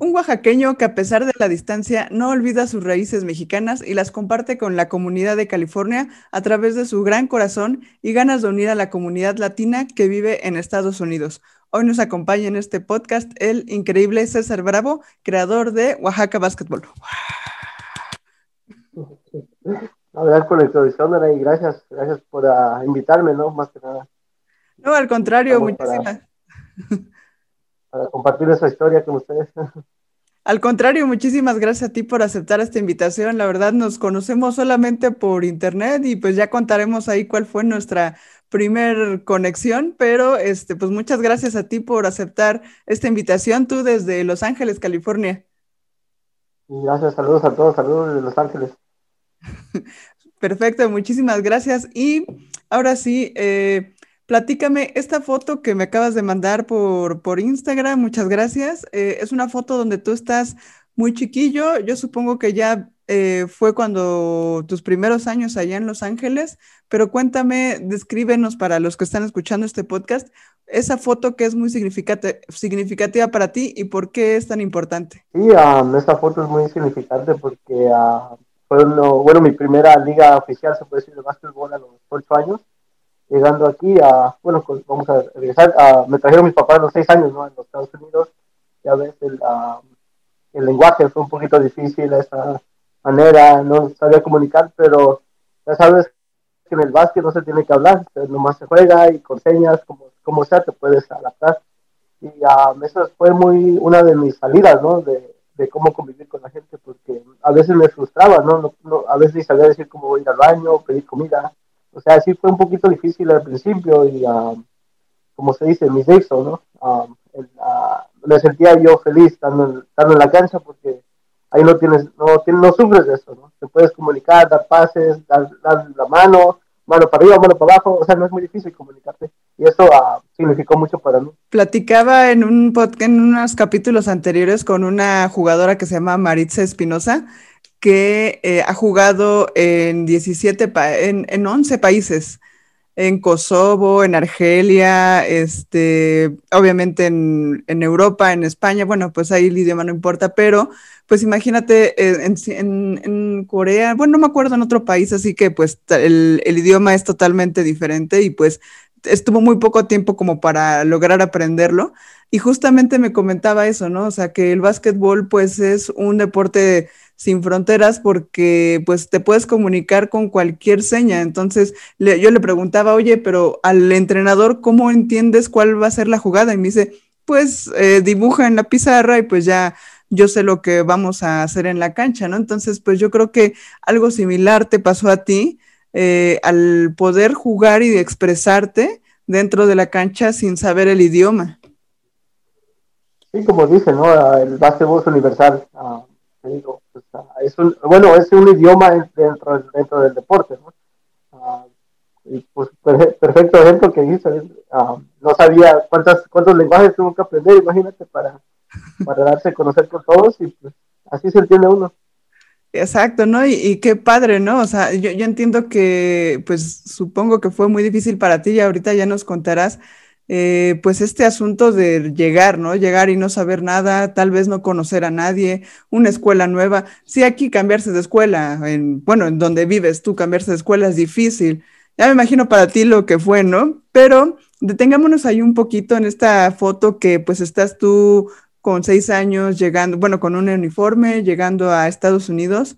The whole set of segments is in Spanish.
Un oaxaqueño que a pesar de la distancia no olvida sus raíces mexicanas y las comparte con la comunidad de California a través de su gran corazón y ganas de unir a la comunidad latina que vive en Estados Unidos. Hoy nos acompaña en este podcast el increíble César Bravo, creador de Oaxaca Basketball. Gracias por la introducción, y gracias, gracias por uh, invitarme, ¿no? Más que nada. No, al contrario, muchísimas. Para, compartir esa historia con ustedes. Al contrario, muchísimas gracias a ti por aceptar esta invitación. La verdad, nos conocemos solamente por internet y pues ya contaremos ahí cuál fue nuestra primer conexión, pero este, pues muchas gracias a ti por aceptar esta invitación, tú desde Los Ángeles, California. Gracias, saludos a todos, saludos desde Los Ángeles. Perfecto, muchísimas gracias. Y ahora sí, eh, platícame esta foto que me acabas de mandar por, por Instagram, muchas gracias. Eh, es una foto donde tú estás muy chiquillo, yo supongo que ya eh, fue cuando tus primeros años allá en Los Ángeles, pero cuéntame, descríbenos para los que están escuchando este podcast, esa foto que es muy significativa para ti y por qué es tan importante. Sí, um, esta foto es muy significante porque uh, fue bueno, mi primera liga oficial, se puede decir, de básquetbol a los ocho años. Llegando aquí a, bueno, vamos a regresar, me trajeron mis papás a los seis años, ¿no? En los Estados Unidos. Ya ves, el, el lenguaje fue un poquito difícil, esa manera, no sabía comunicar, pero ya sabes que en el básquet no se tiene que hablar, nomás se juega y con señas, como, como sea, te puedes adaptar. Y uh, eso fue muy una de mis salidas, ¿no? De, de cómo convivir con la gente, porque a veces me frustraba, ¿no? no, a veces sabía decir cómo voy ir al baño, pedir comida. O sea, sí fue un poquito difícil al principio y, um, como se dice, mi sexo, ¿no? Um, me sentía yo feliz estando en, estando en la cancha porque ahí no tienes, no, tienes, no sufres de eso, ¿no? Te puedes comunicar, dar pases, dar, dar la mano, mano para arriba, mano para abajo, o sea, no es muy difícil comunicarte y eso uh, significó mucho para mí. Platicaba en un podcast, en unos capítulos anteriores con una jugadora que se llama Maritza Espinosa, que eh, ha jugado en 17, en, en 11 países, en Kosovo, en Argelia, este, obviamente en, Europa, en España, bueno, pues ahí el idioma no importa, pero pues imagínate eh, en, en, Corea, bueno, no me acuerdo en otro país, así que pues el, el idioma es totalmente diferente y pues estuvo muy poco tiempo como para lograr aprenderlo. Y justamente me comentaba eso, ¿no? O sea, que el básquetbol pues es un deporte sin fronteras porque pues te puedes comunicar con cualquier seña. Entonces yo le preguntaba, oye, pero al entrenador, ¿cómo entiendes cuál va a ser la jugada? Y me dice, pues eh, dibuja en la pizarra y pues ya yo sé lo que vamos a hacer en la cancha, ¿no? Entonces, pues yo creo que algo similar te pasó a ti eh, al poder jugar y expresarte dentro de la cancha sin saber el idioma. Sí, como dice, ¿no? Ah, el básquetbol es universal. Ah, pues, ah, es un, bueno, es un idioma dentro, dentro del deporte, ¿no? y pues perfecto ejemplo que dice, no sabía cuántas, cuántos lenguajes tuvo que aprender, imagínate, para, para darse a conocer con todos y pues así se entiende uno. Exacto, ¿no? Y, qué padre, ¿no? O sea, yo, yo, entiendo que, pues supongo que fue muy difícil para ti y ahorita ya nos contarás, eh, pues este asunto de llegar, ¿no? Llegar y no saber nada, tal vez no conocer a nadie, una escuela nueva. Sí, aquí cambiarse de escuela, en, bueno, en donde vives tú, cambiarse de escuela es difícil. Ya me imagino para ti lo que fue, ¿no? Pero detengámonos ahí un poquito en esta foto que pues estás tú con seis años llegando, bueno, con un uniforme, llegando a Estados Unidos.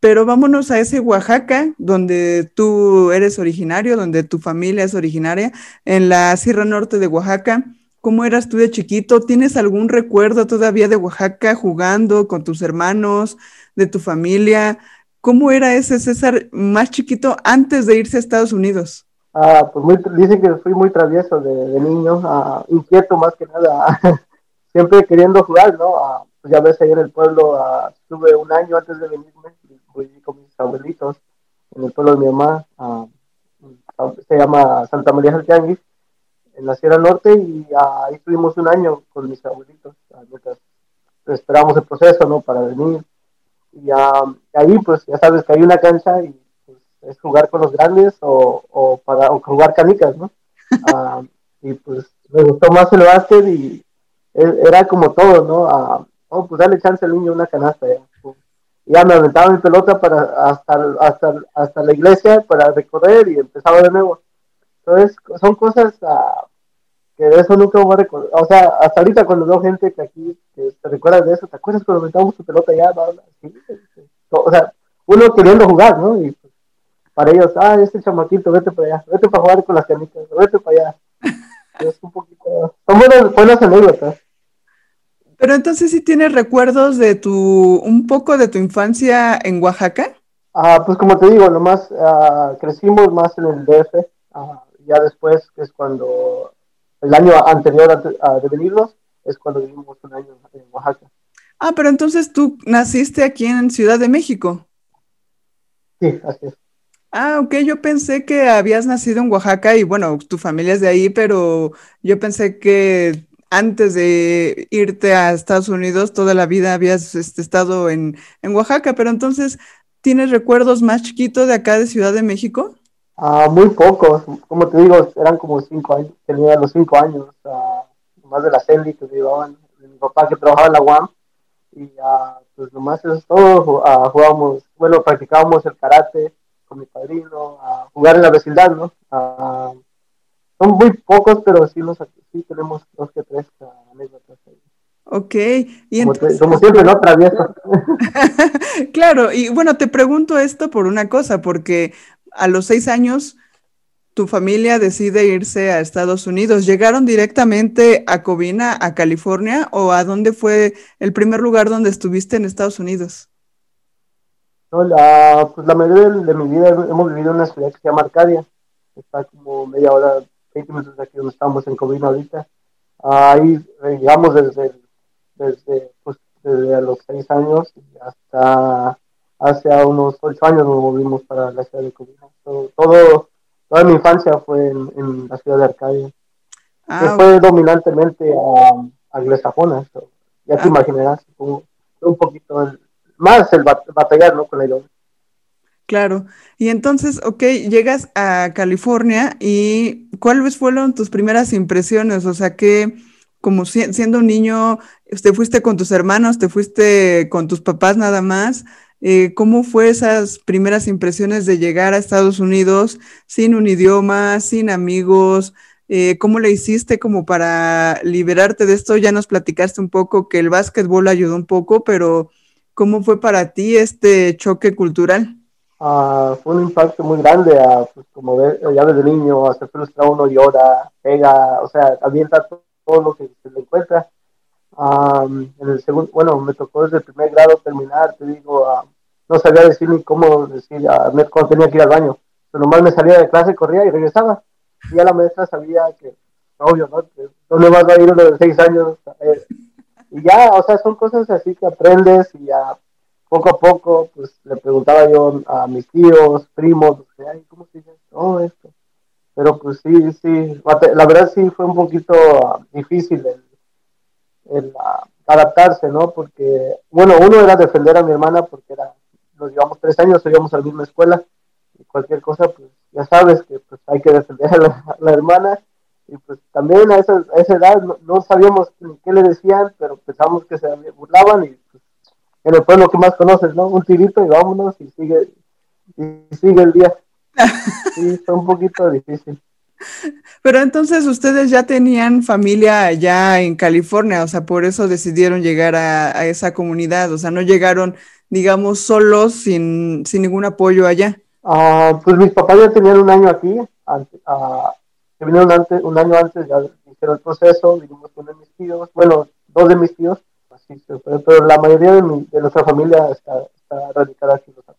Pero vámonos a ese Oaxaca, donde tú eres originario, donde tu familia es originaria, en la Sierra Norte de Oaxaca. ¿Cómo eras tú de chiquito? ¿Tienes algún recuerdo todavía de Oaxaca jugando con tus hermanos, de tu familia? ¿Cómo era ese César más chiquito antes de irse a Estados Unidos? Ah, pues muy, dicen que fui muy travieso de, niño, ah, inquieto más que nada. siempre queriendo jugar, ¿no? Ah, pues ya ves, ahí en el pueblo ah, estuve un año antes de venirme, con mis abuelitos en el pueblo de mi mamá, ah, se llama Santa María del Tianguis, en la Sierra Norte, y ahí estuvimos un año con mis abuelitos, mientras esperamos el proceso, ¿no? Para venir. Y ahí, pues ya sabes que hay una cancha y pues, es jugar con los grandes o, o para o jugar canicas, ¿no? y pues me gustó más el básquet y era como todo, ¿no? oh, pues dale chance al niño una canasta. Ya, ya me aventaba mi pelota para hasta, hasta, hasta la iglesia para recorrer y empezaba de nuevo. Entonces, son cosas uh, que de eso nunca voy a recordar. O sea, hasta ahorita cuando veo gente que aquí que te recuerda de eso, ¿te acuerdas cuando aventábamos tu pelota ya? Sí, o sea, uno queriendo jugar, ¿no? Y pues, para ellos, ah, este chamaquito, vete para allá, vete para jugar con las canicas, vete para allá. es un poquito, son buenas, buenas anécdotas. Pero entonces sí tienes recuerdos de tu, un poco de tu infancia en Oaxaca. Ah, pues como te digo, nomás ah, crecimos más en el DF, ah, ya después, que es cuando, el año anterior a, de venirnos, es cuando vivimos un año en Oaxaca. Ah, pero entonces tú naciste aquí en Ciudad de México. Sí, así es. Ah, ok, yo pensé que habías nacido en Oaxaca y bueno, tu familia es de ahí, pero yo pensé que antes de irte a Estados Unidos, toda la vida habías este, estado en, Oaxaca, pero entonces, ¿tienes recuerdos más chiquitos de acá de Ciudad de México? Ah, muy pocos, como te digo, eran como cinco años, tenía los cinco años, más de la CELI que llevaban, mi papá que trabajaba en la UAM, y pues nomás eso es todo, jugábamos, bueno, practicábamos el karate con mi padrino, a jugar en la vecindad, ¿no? Son muy pocos, pero sí los sí tenemos dos que tres anécdotas ahí. Ok, y entonces... como, siempre, ¿no? Travieso. claro, y bueno, te pregunto esto por una cosa, porque a los seis años tu familia decide irse a Estados Unidos. ¿Llegaron directamente a Covina, a California, o a dónde fue el primer lugar donde estuviste en Estados Unidos? No, la, pues la mayoría de, mi vida hemos vivido en una ciudad que se llama Arcadia. Está como media hora 20 minutos aquí donde estamos en Covina ahorita. Ahí llegamos desde, desde, pues, desde los 6 años hasta hace unos 8 años nos movimos para la ciudad de Covina. Todo, toda mi infancia fue en, la ciudad de Arcadia. Ah, fue dominantemente a, anglosajona. ya te ah. imaginarás, un, un poquito más el batallar ¿no? con la idioma. Claro. Y entonces, ok, llegas a California y ¿cuáles fueron tus primeras impresiones? O sea, que como siendo un niño, te fuiste con tus hermanos, te fuiste con tus papás nada más. Eh, ¿Cómo fue esas primeras impresiones de llegar a Estados Unidos sin un idioma, sin amigos? Eh, ¿Cómo le hiciste como para liberarte de esto? Ya nos platicaste un poco que el básquetbol ayudó un poco, pero ¿cómo fue para ti este choque cultural? Ah, fue un impacto muy grande, a, pues, como ya desde niño, se frustra uno, llora, pega, o sea, avienta todo, lo que se le encuentra. en el segundo, bueno, me tocó desde el primer grado terminar, te digo, no sabía decir ni cómo decir cuando tenía que ir al baño. Pero nomás me salía de clase, corría y regresaba. Y ya la maestra sabía que, obvio, ¿no? ¿Dónde vas a ir uno de seis años? Eh, y ya, o sea, son cosas así que aprendes y ya poco a poco, pues le preguntaba yo a mis tíos, primos, ¿cómo se dice todo esto? Pero pues sí, sí, la verdad sí fue un poquito ah, difícil el, ah, adaptarse, ¿no? Porque, bueno, uno era defender a mi hermana porque era, nos llevamos tres años, íbamos a la misma escuela y cualquier cosa, pues ya sabes que pues hay que defender a la, hermana y pues también a esa, esa edad no, sabíamos qué le decían, pero pensábamos que se burlaban y pues, en el pueblo que más conoces, ¿no? Un tirito y vámonos y sigue, y sigue el día. Sí, está un poquito difícil. Pero entonces ustedes ya tenían familia allá en California, o sea, por eso decidieron llegar a, esa comunidad, o sea, no llegaron, digamos, solos sin, sin ningún apoyo allá. Ah, pues mis papás ya tenían un año aquí, antes, uh, vinieron antes, un año antes, ya hicieron el proceso, vinimos con mis tíos, bueno, dos de mis tíos, pero, la mayoría de, nuestra familia está, radicada aquí en Los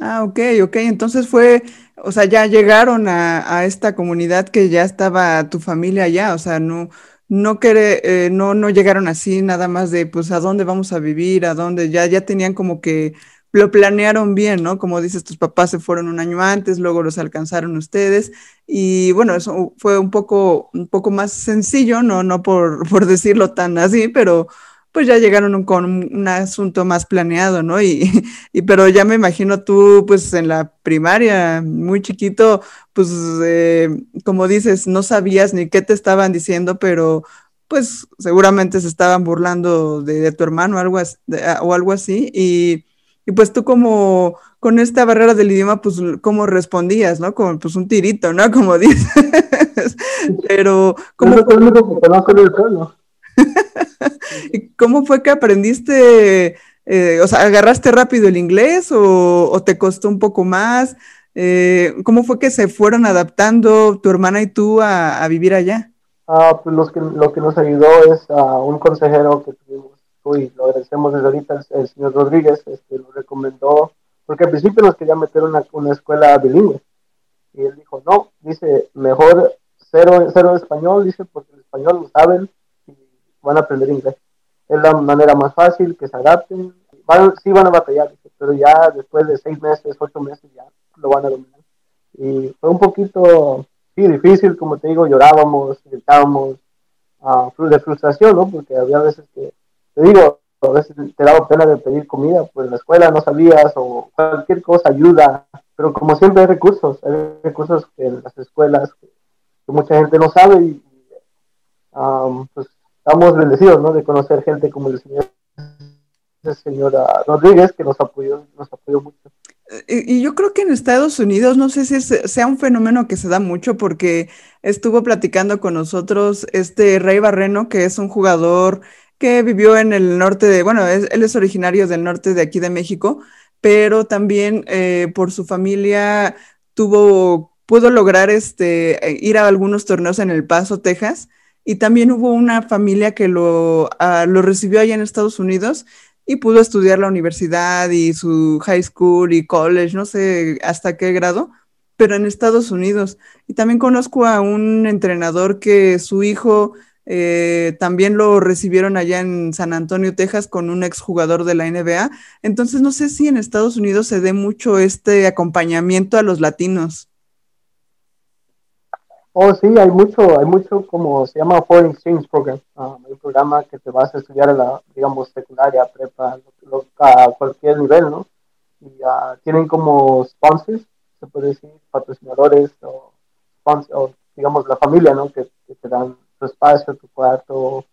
Ah, ok, ok. Entonces fue, o sea, ya llegaron a, esta comunidad que ya estaba tu familia allá, o sea, no, no, eh, no, no llegaron así nada más de, pues, a dónde vamos a vivir, a dónde, ya, ya tenían como que lo planearon bien, ¿no? Como dices, tus papás se fueron un año antes, luego los alcanzaron ustedes y bueno, eso fue un poco, un poco más sencillo, no, no por, por decirlo tan así, pero pues ya llegaron con un asunto más planeado, ¿no? Y, y, pero ya me imagino tú, pues en la primaria, muy chiquito, pues eh, como dices, no sabías ni qué te estaban diciendo, pero pues seguramente se estaban burlando de, tu hermano algo o algo así. Y, y, pues tú como con esta barrera del idioma, pues cómo respondías, ¿no? Como pues un tirito, ¿no? Como dices. Pero... ¿cómo, ¿Y cómo fue que aprendiste, eh, o sea, agarraste rápido el inglés o, te costó un poco más? Eh, ¿Cómo fue que se fueron adaptando tu hermana y tú a, vivir allá? Ah, pues los que, lo que nos ayudó es a un consejero que tuvimos, uy, lo agradecemos desde ahorita, el, señor Rodríguez, este, lo recomendó, porque al principio nos quería meter una, una escuela bilingüe, y él dijo, no, dice, mejor cero, cero español, dice, porque el español lo saben, van a aprender inglés. Es la manera más fácil, que se adapten. Van, sí van a batallar, pero ya después de seis meses, ocho meses ya lo van a dominar. Y fue un poquito, sí, difícil, como te digo, llorábamos, gritábamos, uh, de frustración, ¿no? Porque había veces que, te digo, a veces te daba pena de pedir comida, pues en la escuela no sabías o cualquier cosa ayuda, pero como siempre hay recursos, hay recursos en las escuelas que, mucha gente no sabe y um, pues estamos bendecidos, ¿no? De conocer gente como el señor, señora Rodríguez, que nos apoyó, nos apoyó mucho. Y, yo creo que en Estados Unidos, no sé si sea un fenómeno que se da mucho porque estuvo platicando con nosotros este Rey Barreno, que es un jugador que vivió en el norte de, bueno, él es originario del norte de aquí de México, pero también eh, por su familia tuvo, pudo lograr este, ir a algunos torneos en El Paso, Texas, y también hubo una familia que lo, ah, lo recibió allá en Estados Unidos y pudo estudiar la universidad y su high school y college, no sé hasta qué grado, pero en Estados Unidos. Y también conozco a un entrenador que su hijo eh, también lo recibieron allá en San Antonio, Texas, con un exjugador de la NBA. Entonces, no sé si en Estados Unidos se dé mucho este acompañamiento a los latinos. Oh, sí, hay mucho, hay mucho como se llama Foreign Exchange Program. Um, hay un programa que te vas a estudiar en la, digamos, secundaria, prepa, a cualquier nivel, ¿no? Y uh, tienen como sponsors, se puede decir, patrocinadores o, o digamos, la familia, ¿no? Que, te dan tu espacio, tu cuarto,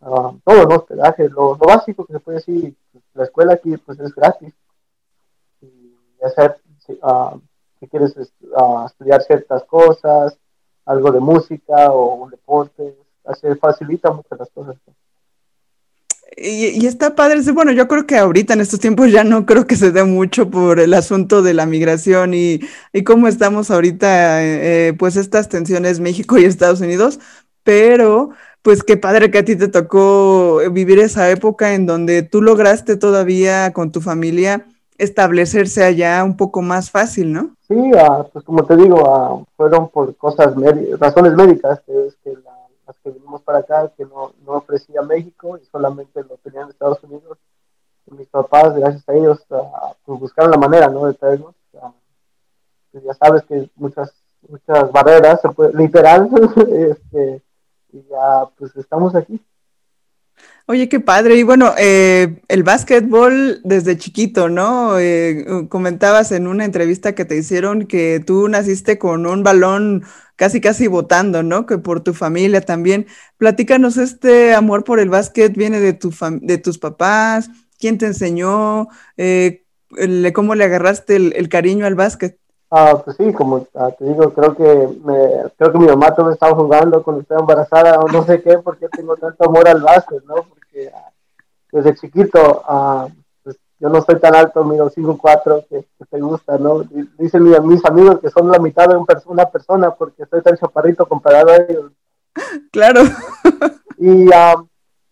um, todo, ¿no? Hospedaje, lo, lo, básico que se puede decir. La escuela aquí, pues, es gratis. Y hacer, uh, si quieres uh, estudiar ciertas cosas, algo de música o un deporte, así facilita mucho las cosas. Y, está padre, bueno, yo creo que ahorita en estos tiempos ya no creo que se dé mucho por el asunto de la migración y, y cómo estamos ahorita, eh, pues estas tensiones México y Estados Unidos, pero pues qué padre que a ti te tocó vivir esa época en donde tú lograste todavía con tu familia establecerse allá un poco más fácil, ¿no? Sí, ah, pues como te digo, ah, fueron por cosas, razones médicas, que es que las que vinimos para acá, que no, no ofrecía México y solamente lo tenían en Estados Unidos. Y mis papás, gracias a ellos, pues buscaron la manera, ¿no? De traernos. Pues ya sabes que muchas muchas barreras, literal, este, y ya pues estamos aquí. Oye, qué padre. Y bueno, eh, el básquetbol desde chiquito, ¿no? Eh, comentabas en una entrevista que te hicieron que tú naciste con un balón casi, casi botando, ¿no? Que por tu familia también. Platícanos, este amor por el básquet viene de, tu de tus papás, ¿quién te enseñó? Eh, ¿Cómo le agarraste el, cariño al básquet? Ah, pues sí, como ah, te digo, creo que me, creo que mi mamá todavía estaba jugando cuando estaba embarazada o no sé qué, porque tengo tanto amor al básquet, ¿no? desde chiquito, uh, pues yo no estoy tan alto, miro 5'4", que, que te gusta, ¿no? Dicen mis, amigos que son la mitad de una persona porque soy tan chaparrito comparado a ellos. Claro. Y uh,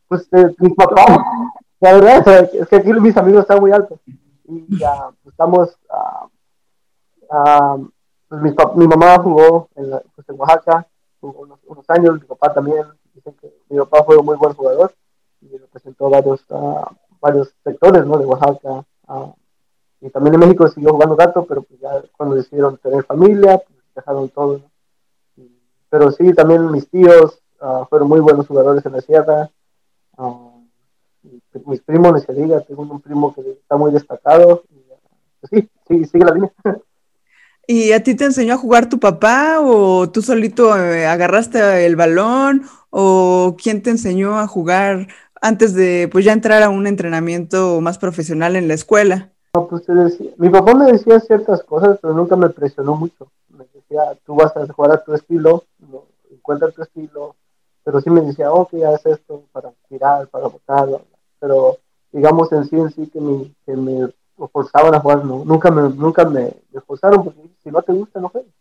pues eh, mi papá, la verdad es que aquí mis amigos están muy altos. Y ya pues, estamos, pues mi, mamá jugó en, pues, en Oaxaca, jugó unos, años, mi papá también, dicen que mi papá fue un muy buen jugador y representó varios, uh, varios sectores ¿no? de Oaxaca. Uh, y también en México siguió jugando gato, pero pues ya cuando decidieron tener familia, pues dejaron todo. pero sí, también mis tíos fueron muy buenos jugadores en la sierra. mis primos, ni se diga, tengo un primo que está muy destacado. Y, pues sí, sí, sigue la línea. ¿Y a ti te enseñó a jugar tu papá o tú solito eh, agarraste el balón o quién te enseñó a jugar antes de pues ya entrar a un entrenamiento más profesional en la escuela? No, pues decía, mi papá me decía ciertas cosas, pero nunca me presionó mucho. Me decía, tú vas a jugar a tu estilo, no, encuentra tu estilo, pero sí me decía, ok, haz esto para tirar, para botar, pero digamos en sí en sí que me, que me forzaban a jugar, no, nunca me, nunca me, forzaron, porque si no te gusta, no juegues.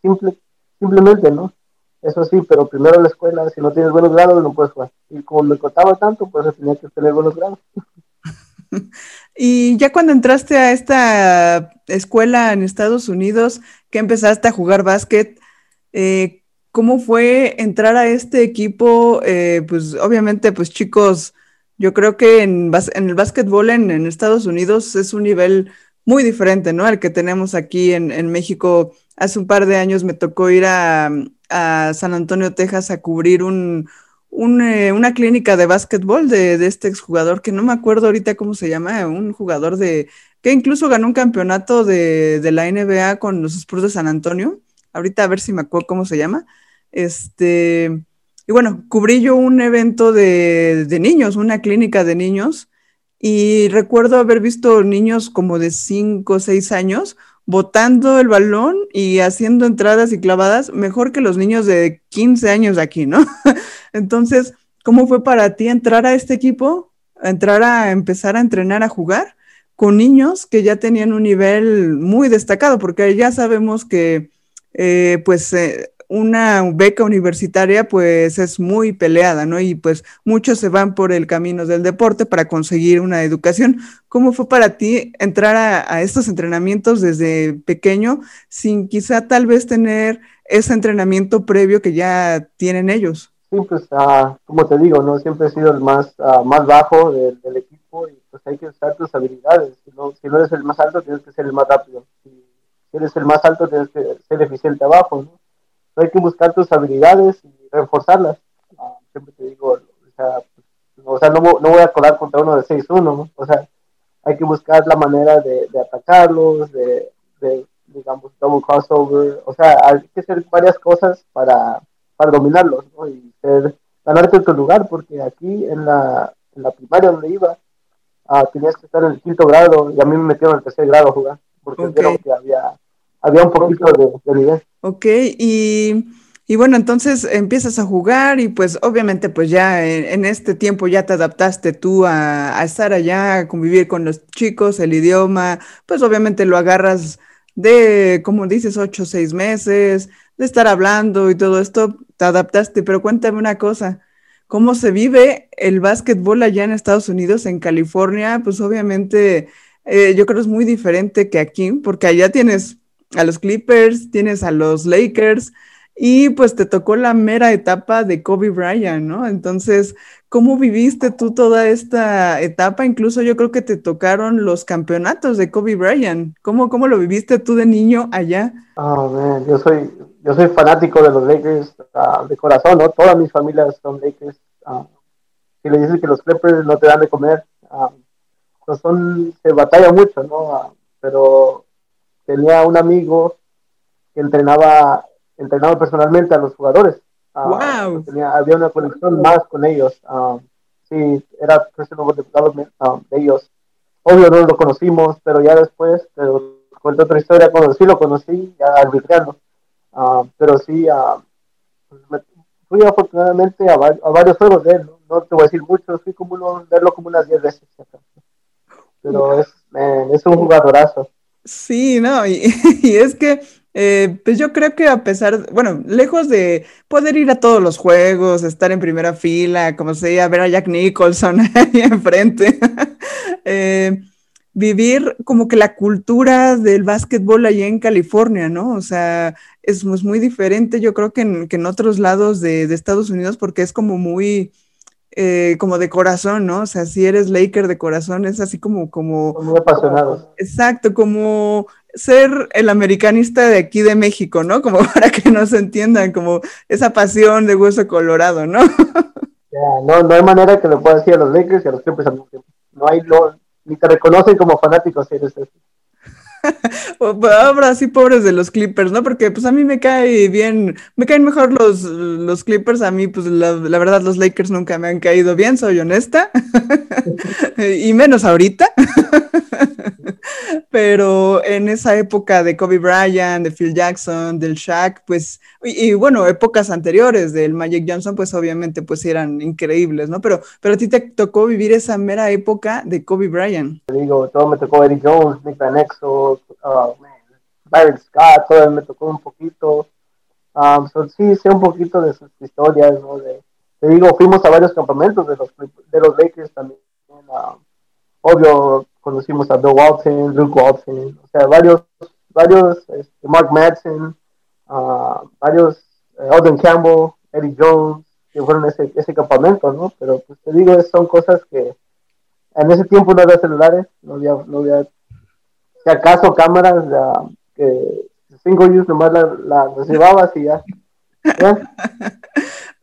Simple, simplemente, ¿no? Eso sí, pero primero la escuela, si no tienes buenos grados, no puedes jugar. Y como me costaba tanto, pues tenía que tener buenos grados. Y ya cuando entraste a esta escuela en Estados Unidos, que empezaste a jugar básquet, eh, ¿cómo fue entrar a este equipo? Eh, pues obviamente, pues chicos, yo creo que en, el básquetbol en, Estados Unidos es un nivel muy diferente, ¿no? Al que tenemos aquí en, México. Hace un par de años me tocó ir a, a San Antonio, Texas, a cubrir un, eh, una clínica de básquetbol de, de, este exjugador que no me acuerdo ahorita cómo se llama, un jugador de que incluso ganó un campeonato de, de, la NBA con los Spurs de San Antonio. Ahorita a ver si me acuerdo cómo se llama. Este, y bueno, cubrí yo un evento de, niños, una clínica de niños, y recuerdo haber visto niños como de 5 o 6 años botando el balón y haciendo entradas y clavadas mejor que los niños de 15 años aquí, ¿no? Entonces, ¿cómo fue para ti entrar a este equipo? Entrar a empezar a entrenar a jugar con niños que ya tenían un nivel muy destacado, porque ya sabemos que, eh, pues, eh, una beca universitaria pues es muy peleada, ¿no? Y pues muchos se van por el camino del deporte para conseguir una educación. ¿Cómo fue para ti entrar a, estos entrenamientos desde pequeño sin quizá tal vez tener ese entrenamiento previo que ya tienen ellos? Sí, pues uh, como te digo, ¿no? Siempre he sido el más, uh, más bajo del, equipo y pues hay que usar tus habilidades. No, si no eres el más alto, tienes que ser el más rápido. Si eres el más alto, tienes que ser eficiente abajo, ¿no? Hay que buscar tus habilidades y reforzarlas. Ah, siempre te digo, o sea, o sea no, no, voy a colar contra uno de 6-1, o sea, hay que buscar la manera de, de atacarlos, de, de, digamos, double crossover, o sea, hay que hacer varias cosas para, para dominarlos, ¿no? Y ser, ganarte tu lugar, porque aquí en la, en la primaria donde iba, ah, tenías que estar en el quinto grado y a mí me metieron en el tercer grado a jugar, porque okay. que había, había un poquito de, de nivel. Ok, y, y, bueno, entonces empiezas a jugar y pues obviamente pues ya en, este tiempo ya te adaptaste tú a, estar allá, a convivir con los chicos, el idioma, pues obviamente lo agarras de, como dices, ocho o seis meses, de estar hablando y todo esto, te adaptaste, pero cuéntame una cosa. ¿Cómo se vive el básquetbol allá en Estados Unidos, en California? Pues obviamente eh, yo creo es muy diferente que aquí, porque allá tienes a los Clippers, tienes a los Lakers y pues te tocó la mera etapa de Kobe Bryant, ¿no? Entonces, ¿cómo viviste tú toda esta etapa? Incluso yo creo que te tocaron los campeonatos de Kobe Bryant. ¿Cómo, cómo lo viviste tú de niño allá? Oh, man, yo soy, yo soy fanático de los Lakers uh, de corazón, ¿no? Todas mis familias son Lakers. Uh, le dices que los Clippers no te dan de comer, uh, pues son, se batalla mucho, ¿no? pero tenía un amigo que entrenaba, entrenaba personalmente a los jugadores. wow. Ah, había una conexión más con ellos. Uh, sí, era personal um, de ellos. Obvio no lo conocimos, pero ya después, pero cuento otra historia, cuando sí lo conocí, ya arbitrando. Uh, pero sí, pues fui afortunadamente a, a, varios juegos de él, ¿no? te voy a decir mucho, fui como uno, verlo como unas 10 veces. Pero es, es un jugadorazo. Sí, no, y, es que, eh, pues yo creo que a pesar, bueno, lejos de poder ir a todos los juegos, estar en primera fila, como sea, ver a Jack Nicholson ahí enfrente, eh, vivir como que la cultura del básquetbol allá en California, ¿no? O sea, es, muy diferente, yo creo que en, que en otros lados de, de Estados Unidos, porque es como muy eh, como de corazón, ¿no? O sea, si eres Laker de corazón, es así como, como... Muy apasionados. Exacto, como ser el americanista de aquí de México, ¿no? Como para que nos entiendan, como esa pasión de hueso colorado, ¿no? no, no hay manera que lo pueda decir a los Lakers y a los Clippers al mismo tiempo. No hay, no, ni te reconocen como fanáticos si eres eso. Ahora sí, pobres de los Clippers, ¿no? Porque pues a mí me cae bien, me caen mejor los, los Clippers, a mí pues la, verdad los Lakers nunca me han caído bien, soy honesta, y menos ahorita. Pero en esa época de Kobe Bryant, de Phil Jackson, del Shaq, pues, y, bueno, épocas anteriores del Magic Johnson, pues obviamente pues eran increíbles, ¿no? Pero, pero a ti te tocó vivir esa mera época de Kobe Bryant. Te digo, todo me tocó Eddie Jones, Nick Van Exel, uh, Byron Scott, todo me tocó un poquito. Um, sí, sé un poquito de sus historias, ¿no? Te digo, fuimos a varios campamentos de los, de los Lakers también. Uh, obvio, conocimos a Bill Walton, Luke Walton, o sea, varios, varios, este, Mark Madsen, uh, varios, uh, Alden Campbell, Eddie Jones, que fueron ese, ese campamento, ¿no? Pero pues te digo, son cosas que en ese tiempo no había celulares, no había, no había si acaso cámaras, ya, que cinco use nomás las la, llevabas y ya. ¿ya?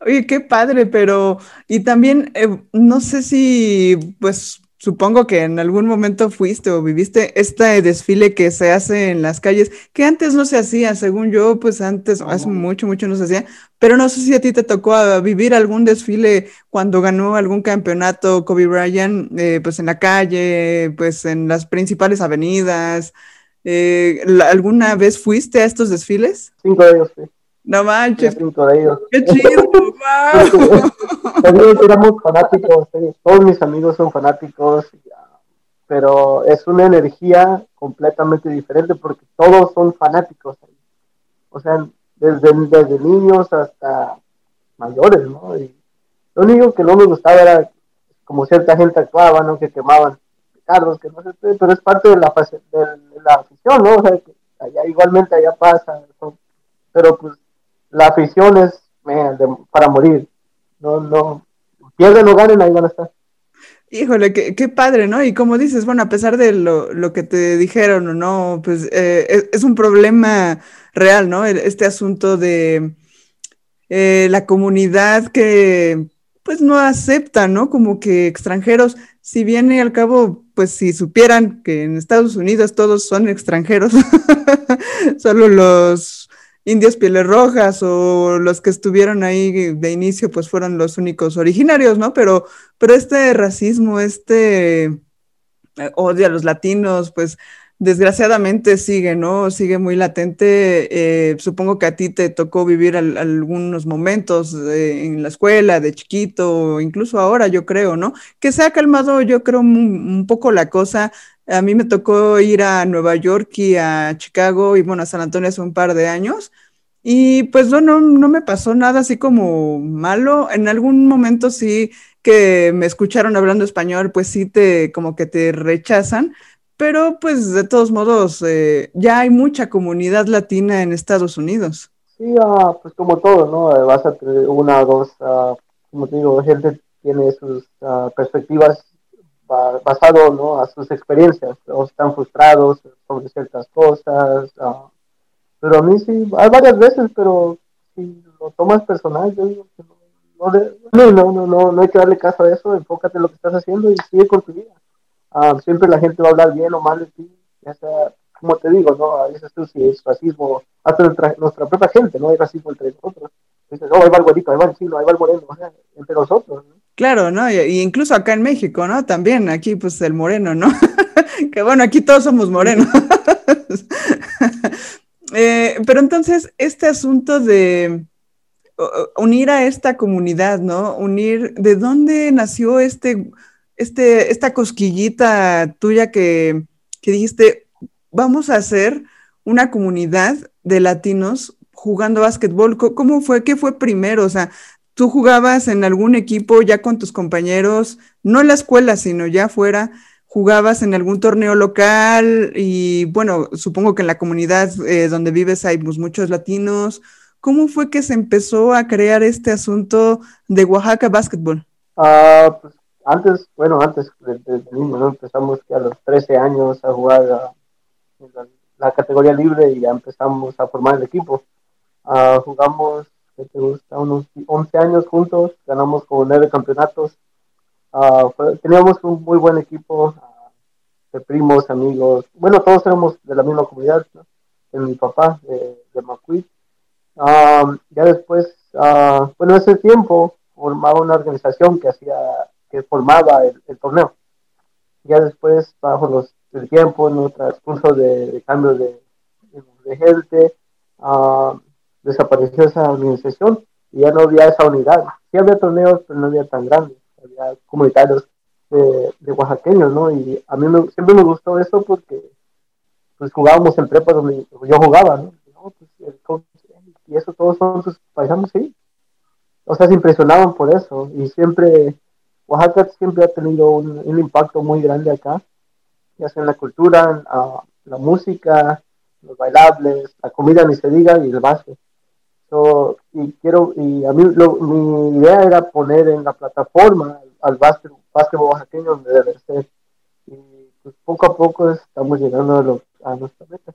Oye, qué padre, pero y también eh, no sé si pues Supongo que en algún momento fuiste o viviste este desfile que se hace en las calles, que antes no se hacía, según yo, pues antes, hace mucho, mucho no se hacía, pero no sé si a ti te tocó ah, vivir algún desfile cuando ganó algún campeonato Kobe Bryant, eh, pues en la calle, pues en las principales avenidas. Eh, ¿Alguna vez fuiste a estos desfiles? Cinco ellos, sí. No manches. Cinco de ellos. ¡Qué chido! ¡Wow! También éramos fanáticos, todos mis amigos son fanáticos, pero es una energía completamente diferente porque todos son fanáticos. O sea, desde, desde niños hasta mayores, ¿no? Y lo único que no me gustaba era como cierta gente actuaba, ¿no? Que quemaban carros, que no sé, pero es parte de la, de la afición, ¿no? O sea, que allá igualmente allá pasa, pero pues la afición es para morir. No, no, pierden o ganen, ahí van a estar. Híjole, qué, qué, padre, ¿no? Y como dices, bueno, a pesar de lo, lo que te dijeron o no, pues eh, es, es, un problema real, ¿no? Este asunto de eh, la comunidad que pues no acepta, ¿no? Como que extranjeros, si bien y al cabo, pues si supieran que en Estados Unidos todos son extranjeros, solo los indios pieles rojas o los que estuvieron ahí de inicio, pues fueron los únicos originarios, ¿no? Pero, pero este racismo, este eh, odio a los latinos, pues desgraciadamente sigue, ¿no? Sigue muy latente. Eh, supongo que a ti te tocó vivir al, algunos momentos de, en la escuela, de chiquito, incluso ahora, yo creo, ¿no? Que se ha calmado, yo creo, un poco la cosa a mí me tocó ir a Nueva York y a Chicago y bueno, a San Antonio hace un par de años. Y pues no, no, no me pasó nada así como malo. En algún momento sí que me escucharon hablando español, pues sí te como que te rechazan. Pero pues de todos modos, eh, ya hay mucha comunidad latina en Estados Unidos. Sí, uh, pues como todo, ¿no? Vas a una dos, uh, como te digo, gente tiene sus uh, perspectivas basado ¿no? a sus experiencias, o están frustrados sobre ciertas cosas. Uh, pero a mí sí, hay varias veces, pero si lo tomas personal, yo digo no, no, no, no, no, hay que darle caso a eso, enfócate en lo que estás haciendo y sigue con tu vida. Uh, siempre la gente va a hablar bien o mal de ti, ya como te digo, ¿no? A veces tú si es racismo, hasta nuestra, propia gente, no hay racismo entre nosotros. Dices, oh, ahí va el güerito, ahí va chino, ahí va el entre nosotros, ¿no? Claro, ¿no? Y, incluso acá en México, ¿no? También aquí, pues el moreno, ¿no? que bueno, aquí todos somos morenos. eh, pero entonces, este asunto de unir a esta comunidad, ¿no? Unir, ¿de dónde nació este, este, esta cosquillita tuya que, que dijiste, vamos a hacer una comunidad de latinos jugando básquetbol? ¿Cómo fue? ¿Qué fue primero? O sea, tú jugabas en algún equipo ya con tus compañeros, no en la escuela, sino ya fuera, jugabas en algún torneo local y bueno, supongo que en la comunidad eh, donde vives hay pues, muchos latinos. ¿Cómo fue que se empezó a crear este asunto de Oaxaca Basketball? Uh, pues antes, bueno, antes desde niño, ¿no? empezamos a los 13 años a jugar uh, la, la, categoría libre y ya empezamos a formar el equipo. Uh, jugamos te gusta, unos 11 años juntos, ganamos como nueve campeonatos. Uh, fue, teníamos un muy buen equipo. Uh, de primos, amigos, bueno, todos éramos de la misma comunidad, ¿no? mi papá, de, de ya después, uh, bueno, ese tiempo formaba una organización que hacía, que formaba el, torneo. Ya después, bajo los, el tiempo, en el transcurso de, de cambio de, de gente, desapareció esa organización y ya no había esa unidad. Sí había torneos, pero no había tan grandes, había comunitarios de, de oaxaqueños, ¿no? Y a mí siempre me gustó eso porque pues jugábamos en prepa donde yo jugaba, ¿no? Pues, y eso todos son sus paisanos, sí. O sea, se impresionaban por eso y siempre, Oaxaca siempre ha tenido un, impacto muy grande acá, ya sea en la cultura, en, la música, los bailables, la comida ni se diga y el básquet. So, y quiero, y a mí mi idea era poner en la plataforma al básquet, oaxaqueño donde debe ser. Y pues poco a poco estamos llegando a, nuestra meta.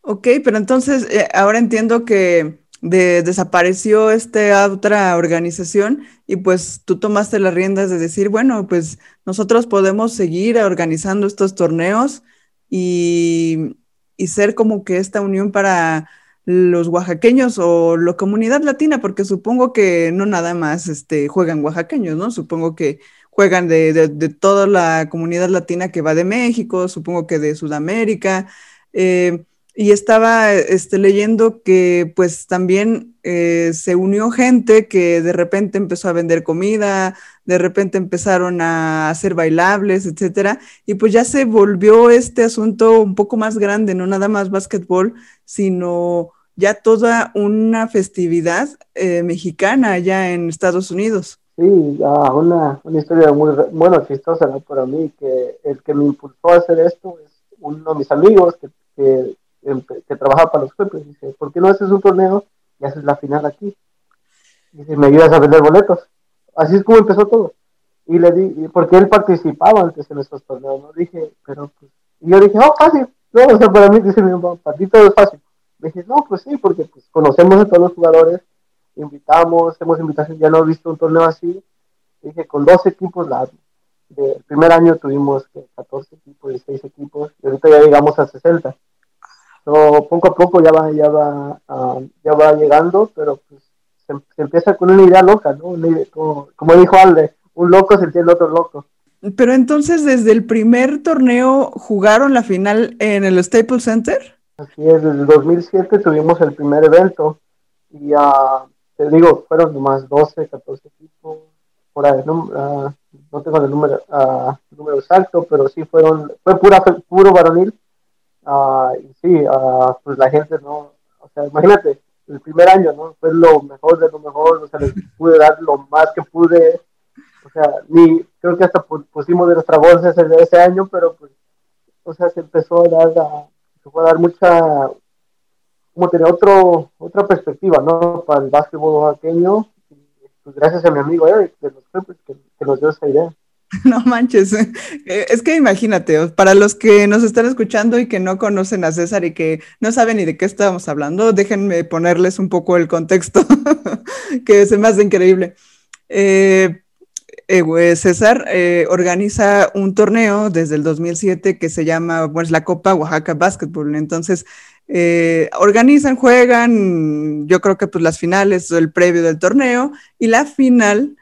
Ok, pero entonces eh, ahora entiendo que desapareció esta otra organización y pues tú tomaste las riendas de decir, bueno, pues nosotros podemos seguir organizando estos torneos y, y ser como que esta unión para los oaxaqueños o la comunidad latina, porque supongo que no nada más este, juegan oaxaqueños, ¿no? Supongo que juegan de, de, toda la comunidad latina que va de México, supongo que de Sudamérica. Eh, y estaba este, leyendo que pues también eh, se unió gente que de repente empezó a vender comida, de repente empezaron a hacer bailables, etcétera, y pues ya se volvió este asunto un poco más grande, no nada más básquetbol, sino ya toda una festividad eh, mexicana allá en Estados Unidos. Sí, una, una historia muy, bueno, chistosa ¿no? para mí, que el que me impulsó a hacer esto es uno de mis amigos que que trabajaba para los Clippers. Dice, ¿por qué no haces un torneo y haces la final aquí? Dice, ¿me ayudas a vender boletos? Así es como empezó todo. Y le di, porque él participaba antes en estos torneos, ¿no? Dije, pero pues, y yo dije, oh, fácil. No, o sea, para mí, dice mi mamá, para ti todo es fácil. dije, no, pues sí, porque pues conocemos a todos los jugadores, invitamos, hemos invitación, ya no he visto un torneo así. Dije, con dos equipos la el primer año tuvimos 14 equipos, 16 equipos, y ahorita ya llegamos a 60 poco a poco ya va, ya va, ah, ya va llegando, pero pues se, empieza con una idea loca, ¿no? como, dijo Alde, un loco se entiende otro loco. Pero entonces, desde el primer torneo, ¿jugaron la final en el Staples Center? Así es, desde el 2007 tuvimos el primer evento y ya, te digo, fueron nomás 12, 14 equipos, por ahí, no, ah, no tengo el número, uh, número exacto, pero sí fueron, fue pura, puro varonil Ah, y sí, uh, pues la gente, ¿no? O sea, imagínate, el primer año, ¿no? Fue lo mejor de lo mejor, o sea, les pude dar lo más que pude, o sea, ni, creo que hasta pusimos de nuestra bolsa ese, año, pero pues, o sea, se empezó a dar, a, se fue a dar mucha, como tener otro, otra perspectiva, ¿no? Para el básquetbol oaxaqueño, pues gracias a mi amigo Eric de los que, que nos dio esa idea. No manches, eh, es que imagínate, para los que nos están escuchando y que no conocen a César y que no saben ni de qué estábamos hablando, déjenme ponerles un poco el contexto, que es más increíble. Eh, eh, César organiza un torneo desde el 2007 que se llama pues, la Copa Oaxaca Basketball. Entonces, organizan, juegan, yo creo que pues las finales, el previo del torneo y la final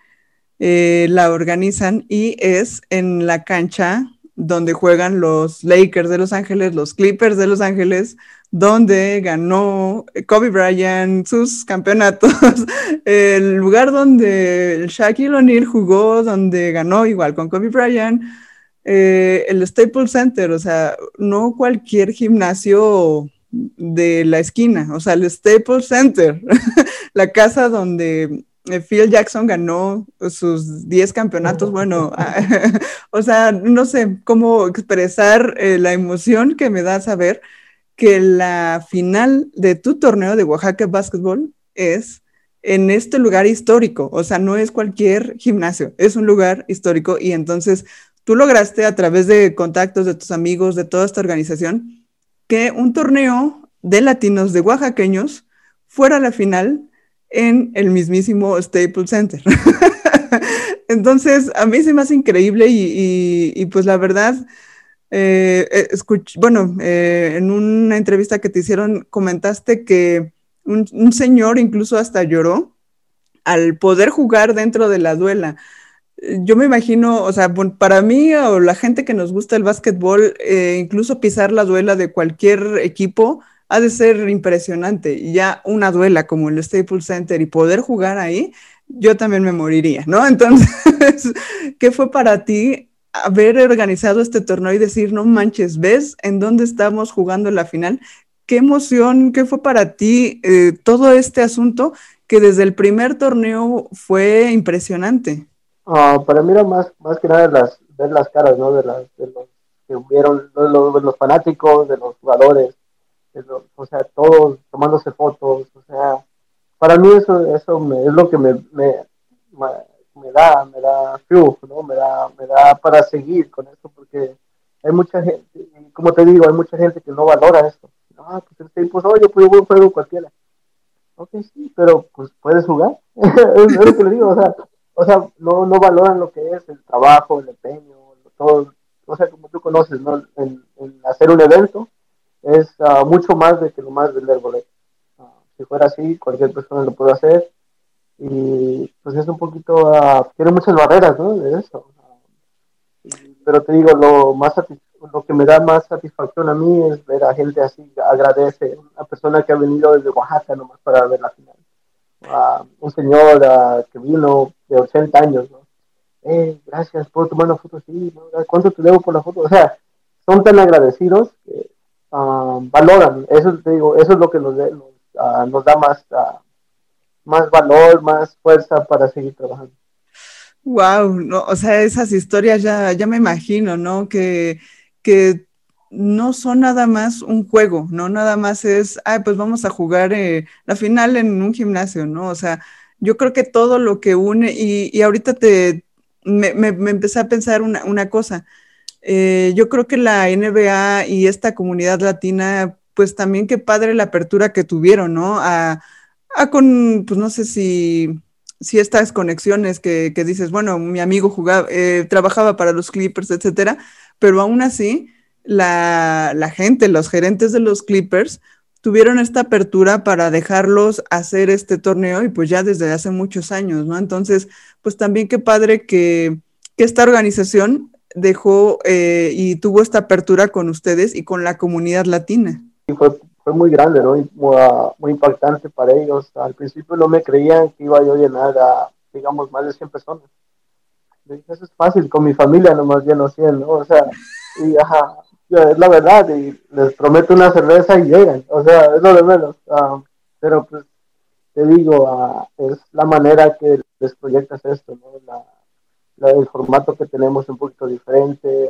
eh, la organizan y es en la cancha donde juegan los Lakers de Los Ángeles, los Clippers de Los Ángeles, donde ganó Kobe Bryant sus campeonatos, el lugar donde Shaquille O'Neal jugó, donde ganó igual con Kobe Bryant, eh, el Staples Center, o sea, no cualquier gimnasio de la esquina, o sea, el Staples Center, la casa donde Phil Jackson ganó sus 10 campeonatos, bueno, o sea, no sé cómo expresar eh, la emoción que me da saber que la final de tu torneo de Oaxaca Basketball es en este lugar histórico, o sea, no es cualquier gimnasio, es un lugar histórico y entonces tú lograste a través de contactos de tus amigos, de toda esta organización, que un torneo de latinos de oaxaqueños fuera la final en el mismísimo Staples Center. Entonces, a mí se me hace increíble y, pues la verdad, eh, eh bueno, eh, en una entrevista que te hicieron, comentaste que un, un, señor incluso hasta lloró al poder jugar dentro de la duela. Yo me imagino, o sea, para mí o la gente que nos gusta el básquetbol, eh, incluso pisar la duela de cualquier equipo ha de ser impresionante. Y ya una duela como el Staples Center y poder jugar ahí, yo también me moriría, ¿no? Entonces, ¿qué fue para ti haber organizado este torneo y decir, no manches, ¿ves en dónde estamos jugando la final? ¿Qué emoción, qué fue para ti eh, todo este asunto que desde el primer torneo fue impresionante? Uh, para mí era más, más que nada las, ver las caras, ¿no? De, las, de los que hubieron, de los, los, fanáticos, de los jugadores, o sea, todos tomándose fotos, o sea, para mí eso, eso me, es lo que me, me, me da, me da ¿no? Me da, me da para seguir con esto, porque hay mucha gente, como te digo, hay mucha gente que no valora esto. Ah, pues, este, pues oye, pues yo juego cualquiera. Ok, sí, pero pues puedes jugar. es, lo que le digo, o sea, o sea no, no valoran lo que es el trabajo, el empeño, todo. O sea, como tú conoces, ¿no? En, hacer un evento es uh, mucho más de que lo más vender boletos. Uh, si fuera así, cualquier persona lo puede hacer y pues es un poquito, uh, tiene muchas barreras, ¿no? De eso. pero te digo, lo más lo que me da más satisfacción a mí es ver a gente así, agradece, una persona que ha venido desde Oaxaca nomás para ver la final, un señor que vino de 80 años, ¿no? Eh, gracias por tomar una foto así, ¿no? ¿cuánto te debo por la foto? O sea, son tan agradecidos que valoran, eso te digo, eso es lo que nos, nos, nos da más más valor, más fuerza para seguir trabajando. Wow, no, o sea, esas historias ya, ya me imagino, ¿no? Que, que no son nada más un juego, ¿no? Nada más es, ay, pues vamos a jugar eh, la final en un gimnasio, ¿no? O sea, yo creo que todo lo que une, y, y ahorita te, me, me, me, empecé a pensar una, una cosa, eh, yo creo que la NBA y esta comunidad latina, pues también qué padre la apertura que tuvieron, ¿no? A, Ah, con, pues no sé si, estas conexiones que, dices, bueno, mi amigo jugaba, eh, trabajaba para los Clippers, etcétera, pero aún así, la, gente, los gerentes de los Clippers, tuvieron esta apertura para dejarlos hacer este torneo y pues ya desde hace muchos años, ¿no? Entonces, pues también qué padre que esta organización dejó eh, y tuvo esta apertura con ustedes y con la comunidad latina. Y fue fue muy grande, ¿no? muy, ah, muy, impactante para ellos. Al principio no me creían que iba yo a llenar a, digamos, más de 100 personas. eso es fácil, con mi familia nomás lleno 100, ¿no? O sea, y ajá, es la verdad, y les prometo una cerveza y llegan, o sea, es lo de menos. Ah, pero pues, te digo, uh, es la manera que les proyectas esto, ¿no? La, el formato que tenemos es un poquito diferente,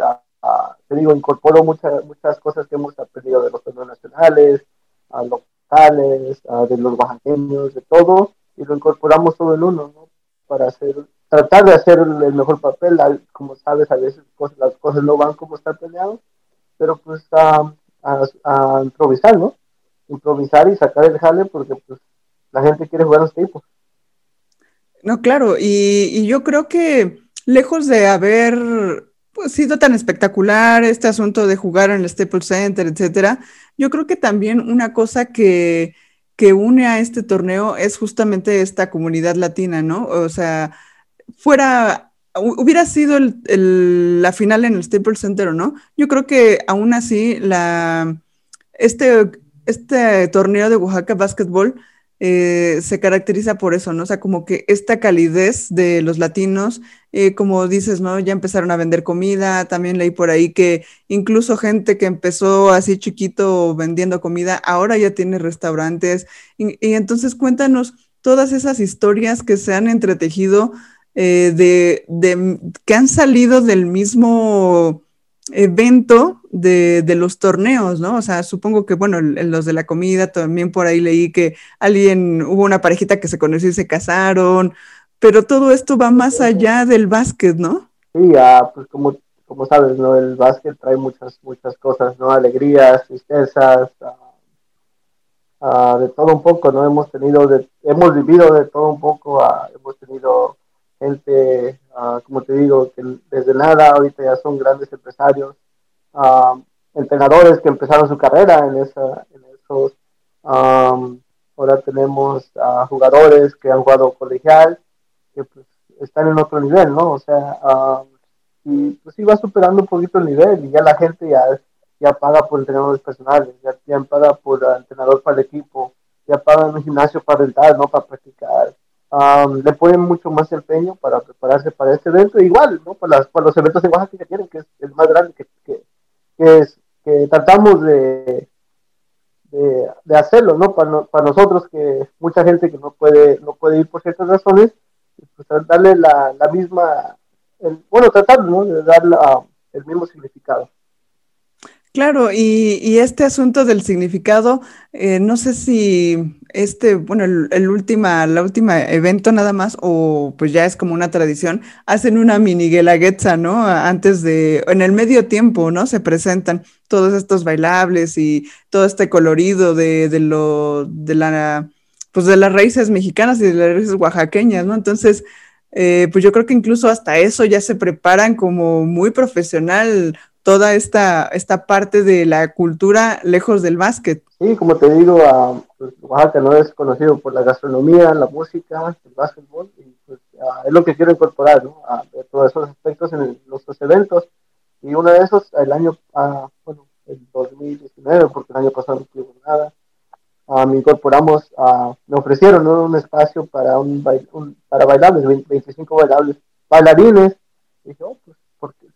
te digo, incorporo muchas muchas cosas que hemos aprendido de los nacionales, a locales, a de los oaxaqueños, de todo, y lo incorporamos todo en uno, ¿no? Para hacer, tratar de hacer el mejor papel, como sabes, a veces las cosas no van como está planeado, pero pues a, a, improvisar, ¿no? Improvisar y sacar el jale porque pues la gente quiere jugar los tipos. No, claro, y, y yo creo que lejos de haber pues sido tan espectacular este asunto de jugar en el Staples Center, etcétera, yo creo que también una cosa que, une a este torneo es justamente esta comunidad latina, ¿no? O sea, fuera, hubiera sido la final en el Staples Center o no, yo creo que aún así la, este, este torneo de Oaxaca Basketball eh, se caracteriza por eso, ¿no? O sea, como que esta calidez de los latinos, eh, como dices, ¿no? Ya empezaron a vender comida, también leí por ahí que incluso gente que empezó así chiquito vendiendo comida, ahora ya tiene restaurantes. Y, entonces cuéntanos todas esas historias que se han entretejido eh, de, de, que han salido del mismo evento de, de, los torneos, ¿no? O sea, supongo que, bueno, los de la comida, también por ahí leí que alguien, hubo una parejita que se conoció y se casaron, pero todo esto va más allá del básquet, ¿no? Sí, ah, pues como, como sabes, ¿no? El básquet trae muchas, muchas cosas, ¿no? Alegrías, tristezas, ah, ah, de todo un poco, ¿no? Hemos tenido, de, hemos vivido de todo un poco, hemos tenido gente, como te digo, que desde nada ahorita ya son grandes empresarios, entrenadores que empezaron su carrera en, esa, en esos. ahora tenemos jugadores que han jugado colegial, que pues, están en otro nivel, ¿no? O sea, y pues sí va superando un poquito el nivel y ya la gente ya, ya paga por entrenadores personales, ya, paga por entrenador para el equipo, ya pagan un gimnasio para rentar, ¿no? Para practicar. le ponen mucho más empeño para prepararse para este evento, igual, ¿no? Para, las, para los eventos de Oaxaca que tienen, que es el más grande que, que, que, es, que tratamos de, de, hacerlo, ¿no? Para, para, nosotros, que mucha gente que no puede, no puede ir por ciertas razones, pues darle la, la misma, el, bueno, tratar, ¿no? De darle el mismo significado. Claro, y, este asunto del significado, eh, no sé si este, bueno, el, el, última, la última evento nada más, o pues ya es como una tradición, hacen una mini guelaguetza, ¿no? Antes de, en el medio tiempo, ¿no? Se presentan todos estos bailables y todo este colorido de, de lo, de la, pues de las raíces mexicanas y de las raíces oaxaqueñas, ¿no? Entonces, eh, pues yo creo que incluso hasta eso ya se preparan como muy profesional toda esta, esta parte de la cultura lejos del básquet. Sí, como te digo, pues, Oaxaca no es conocido por la gastronomía, la música, el básquetbol, y pues, es lo que quiero incorporar, ¿no? A, todos esos aspectos en nuestros eventos. Y uno de esos, el año, bueno, el 2019, porque el año pasado no tuvimos nada, me incorporamos, a, me ofrecieron un espacio para un, para bailables, 25 bailables, bailarines, y dije, oh, pues, porque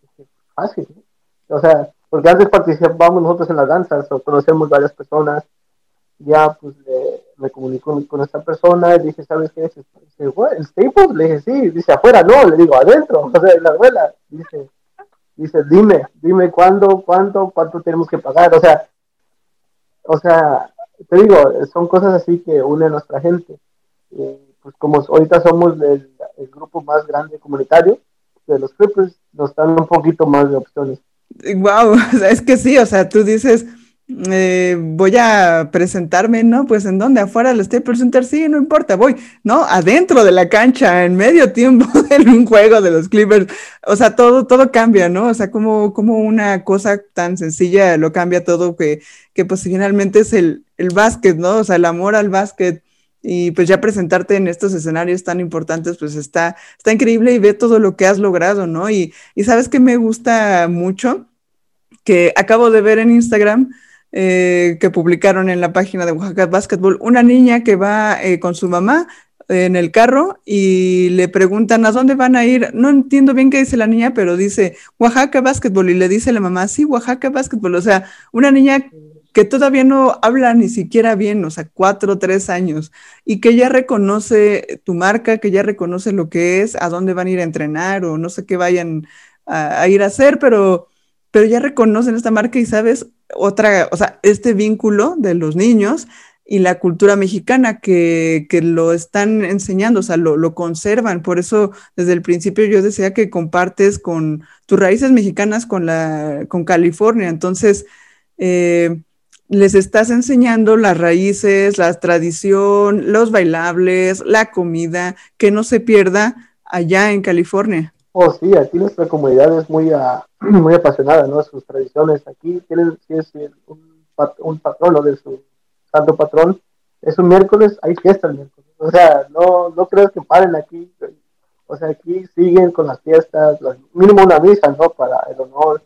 fácil, ¿no? O sea, porque antes participábamos nosotros en las danzas o conocemos varias personas, ya pues me comunico con, esta persona y dije, ¿sabes qué? Dice, ¿el Staples? Le dije, sí, dice, afuera, no, le digo, adentro, o sea, la abuela, dice, dice, dime, dime cuándo, cuánto, cuánto tenemos que pagar, o sea, o sea, te digo, son cosas así que unen a nuestra gente. Y, pues como ahorita somos el, el grupo más grande comunitario de los Clippers, nos dan un poquito más de opciones. Wow, es que sí, o sea, tú dices, eh, voy a presentarme, ¿no? Pues en dónde, afuera del Staples Center, sí, no importa, voy, ¿no? Adentro de la cancha, en medio tiempo en un juego de los Clippers, o sea, todo, todo cambia, ¿no? O sea, como, como una cosa tan sencilla lo cambia todo que, que pues finalmente es el, el básquet, ¿no? O sea, el amor al básquet y pues ya presentarte en estos escenarios tan importantes, pues está, está increíble y ve todo lo que has logrado, ¿no? Y, y sabes que me gusta mucho, que acabo de ver en Instagram, eh, que publicaron en la página de Oaxaca Basketball, una niña que va eh, con su mamá en el carro y le preguntan a dónde van a ir. No entiendo bien qué dice la niña, pero dice Oaxaca Basketball y le dice la mamá, sí, Oaxaca Basketball. O sea, una niña que todavía no habla ni siquiera bien, o sea, cuatro tres años, y que ya reconoce tu marca, que ya reconoce lo que es, a dónde van a ir a entrenar o no sé qué vayan a, ir a hacer, pero, pero ya reconocen esta marca y sabes otra, o sea, este vínculo de los niños y la cultura mexicana que, que lo están enseñando, o sea, lo, lo, conservan. Por eso desde el principio yo decía que compartes con tus raíces mexicanas con, la, con California. Entonces, eh, les estás enseñando las raíces, la tradición, los bailables, la comida, que no se pierda allá en California. Oh, sí, aquí nuestra comunidad es muy, uh, muy apasionada, ¿no? Sus tradiciones. Aquí tienen, si es un, un patrono de su santo patrón, es un miércoles, hay fiesta el miércoles. O sea, no, no creo que paren aquí. O sea, aquí siguen con las fiestas, mínimo una misa, ¿no? Para el honor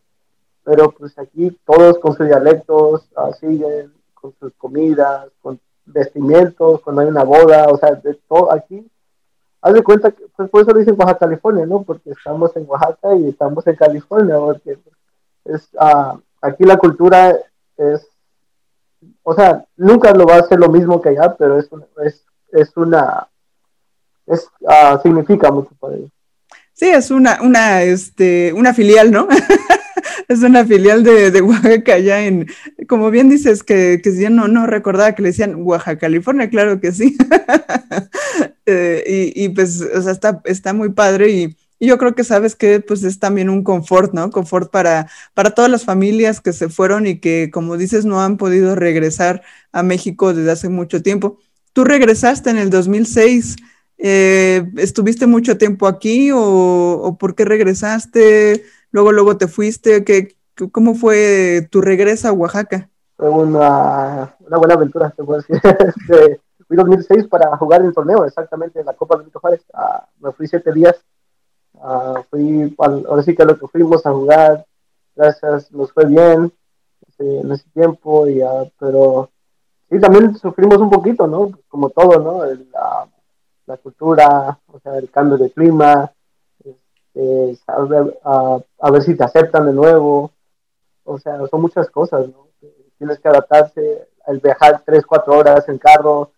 pero pues aquí todos con sus dialectos siguen con sus comidas, con vestimientos, cuando hay una boda, o sea, de todo aquí. Haz de cuenta que, pues por eso dicen Oaxaca, California, ¿no? Porque estamos en Oaxaca y estamos en California, porque es, uh, aquí la cultura es, o sea, nunca lo va a ser lo mismo que allá, pero es, es, es una, es, uh, significa mucho para ellos. Sí, es una, una, este, una filial, ¿no? es una filial de, de, Oaxaca en, como bien dices, que, que ya no, no recordaba que le decían Oaxaca, California, claro que sí. eh, y, y, pues, o sea, está, está muy padre y, y, yo creo que sabes que pues es también un confort, ¿no? Confort para, para todas las familias que se fueron y que, como dices, no han podido regresar a México desde hace mucho tiempo. Tú regresaste en el 2006. Eh, ¿Estuviste mucho tiempo aquí o, o por qué regresaste? luego, luego te fuiste, ¿qué, ¿Cómo fue tu regreso a Oaxaca? Fue una, una buena aventura, te puedo decir. Este, fui 2006 para jugar el torneo, exactamente, la Copa Benito Juárez. Uh, me fui siete días. Uh, fui, ahora sí que lo que fuimos a jugar, gracias, nos fue bien este, en ese tiempo, y, pero sí, también sufrimos un poquito, ¿no? Como todo, ¿no? La, la cultura, o sea, el cambio de clima, este, a, ver si te aceptan de nuevo, o sea, son muchas cosas, ¿no? Tienes que adaptarse, al viajar tres, cuatro horas en carro,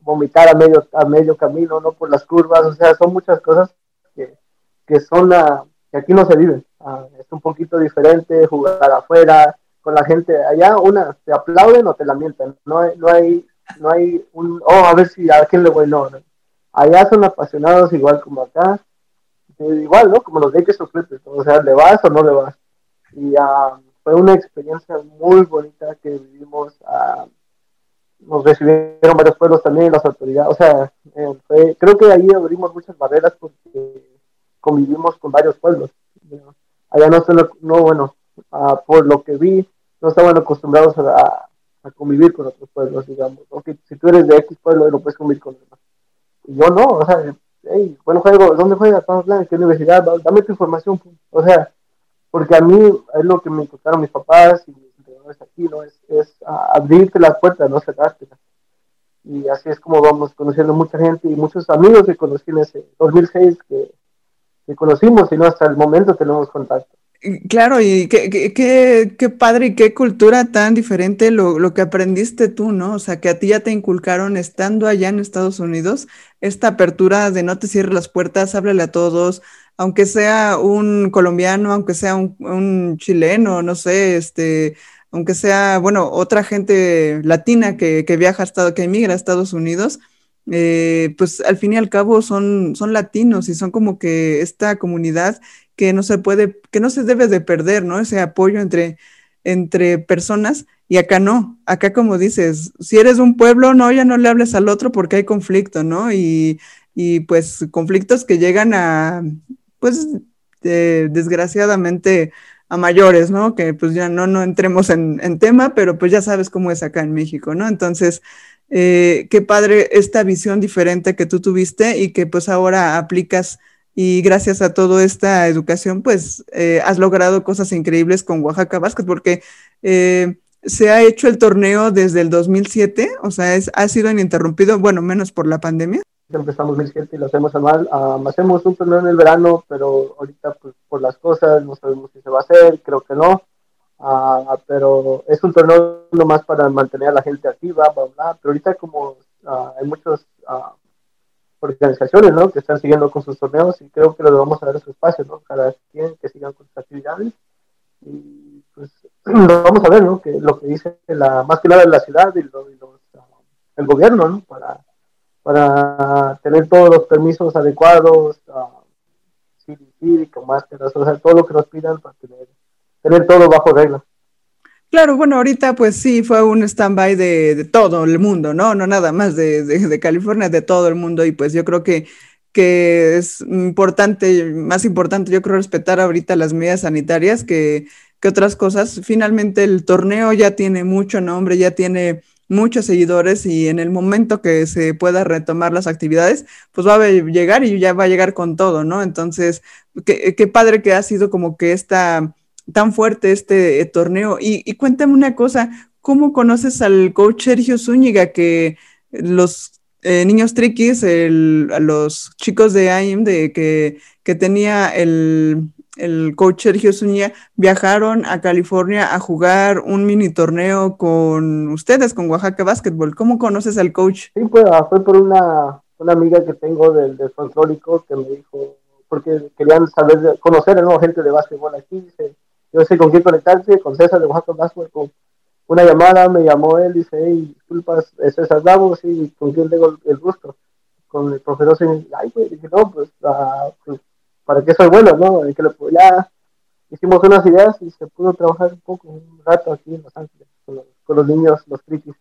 vomitar a medio, a medio camino, ¿no? Por las curvas, o sea, son muchas cosas que, que son, a, que aquí no se viven. Ah, es un poquito diferente jugar afuera, con la gente allá, una, te aplauden o te lamentan, no hay, no hay, no hay un, oh, a ver si a quién le voy, no, allá son apasionados igual como acá, igual, ¿no? Como los de que o sea, ¿le vas o no le vas? Y uh, fue una experiencia muy bonita que vivimos, uh, nos recibieron varios pueblos también, las autoridades, o sea, eh, creo que ahí abrimos muchas barreras porque convivimos con varios pueblos. Allá no, no bueno, uh, por lo que vi, no estaban acostumbrados a, convivir con otros pueblos, digamos. Aunque si tú eres de X pueblo, no puedes convivir con demás. Yo no, o sea, hey, bueno juego, ¿dónde juegas? ¿Qué universidad? Dame tu información. O sea, porque a mí es lo que me inculcaron mis papás y mis entrenadores aquí, ¿no? Es, es abrirte las puertas, no cerrártelas. Y así es como vamos conociendo mucha gente y muchos amigos que conocí en ese 2006 que, que conocimos y no hasta el momento tenemos contacto. Claro, y qué, qué, qué, padre y qué cultura tan diferente lo, lo, que aprendiste tú, ¿no? O sea, que a ti ya te inculcaron estando allá en Estados Unidos esta apertura de no te cierres las puertas, háblale a todos, aunque sea un colombiano, aunque sea un, un chileno, no sé, este, aunque sea, bueno, otra gente latina que, que viaja a Estados, que emigra a Estados Unidos, eh, pues al fin y al cabo son, son latinos y son como que esta comunidad que no se puede, que no se debe de perder, ¿no? Ese apoyo entre, entre personas y acá no, acá como dices, si eres un pueblo, no, ya no le hables al otro porque hay conflicto, ¿no? Y, y pues conflictos que llegan a, pues, desgraciadamente a mayores, ¿no? Que pues ya no, no entremos en, en, tema, pero pues ya sabes cómo es acá en México, ¿no? Entonces, eh, qué padre esta visión diferente que tú tuviste y que pues ahora aplicas y gracias a toda esta educación, pues eh, has logrado cosas increíbles con Oaxaca Basket, porque eh, se ha hecho el torneo desde el 2007, o sea, es, ha sido ininterrumpido, bueno, menos por la pandemia. Empezamos en 2007 y lo hacemos anual. hacemos un torneo en el verano, pero ahorita pues, por las cosas no sabemos si se va a hacer, creo que no. Uh, pero es un torneo nomás para mantener a la gente activa, bla, bla. Pero ahorita como uh, hay muchos organizaciones ¿no? que están siguiendo con sus torneos y creo que les vamos a dar su espacio, ¿no? cada quien que sigan con sus actividades y pues lo vamos a ver, ¿no? que lo que dice la, más que nada la ciudad y, lo, y el gobierno ¿no? para, para tener todos los permisos adecuados, uh, CDC, con máscaras, o sea, todo lo que nos pidan para tener, tener todo bajo regla. Claro, bueno, ahorita pues sí fue un stand-by de, todo el mundo, ¿no? No nada más de, de, de, California, de todo el mundo. Y pues yo creo que, que es importante, más importante, yo creo respetar ahorita las medidas sanitarias que, que otras cosas. Finalmente el torneo ya tiene mucho nombre, ya tiene muchos seguidores y en el momento que se pueda retomar las actividades, pues va a llegar y ya va a llegar con todo, ¿no? Entonces, qué, qué padre que ha sido como que esta tan fuerte este eh, torneo. Y, y, cuéntame una cosa, ¿cómo conoces al coach Sergio Zúñiga que los eh, niños triquis, el, los chicos de AIM de que, que tenía el, el, coach Sergio Zúñiga, viajaron a California a jugar un mini torneo con ustedes, con Oaxaca Basketball. ¿Cómo conoces al coach? Sí, pues, fue por una, una amiga que tengo del, folclórico que me dijo, porque querían saber, conocer a gente de básquetbol aquí, dice, yo sé con quién conectarse, con César de Oaxaca Basket, con una llamada, me llamó él, dice, hey, disculpas, es César Davos, y con quién tengo el, gusto, con el profesor, ay, pues, dije, no, pues, uh, pues, para qué soy bueno, ¿no? que ya hicimos unas ideas y se pudo trabajar un poco, un rato aquí en Los Ángeles, con los, con los niños, los triquis.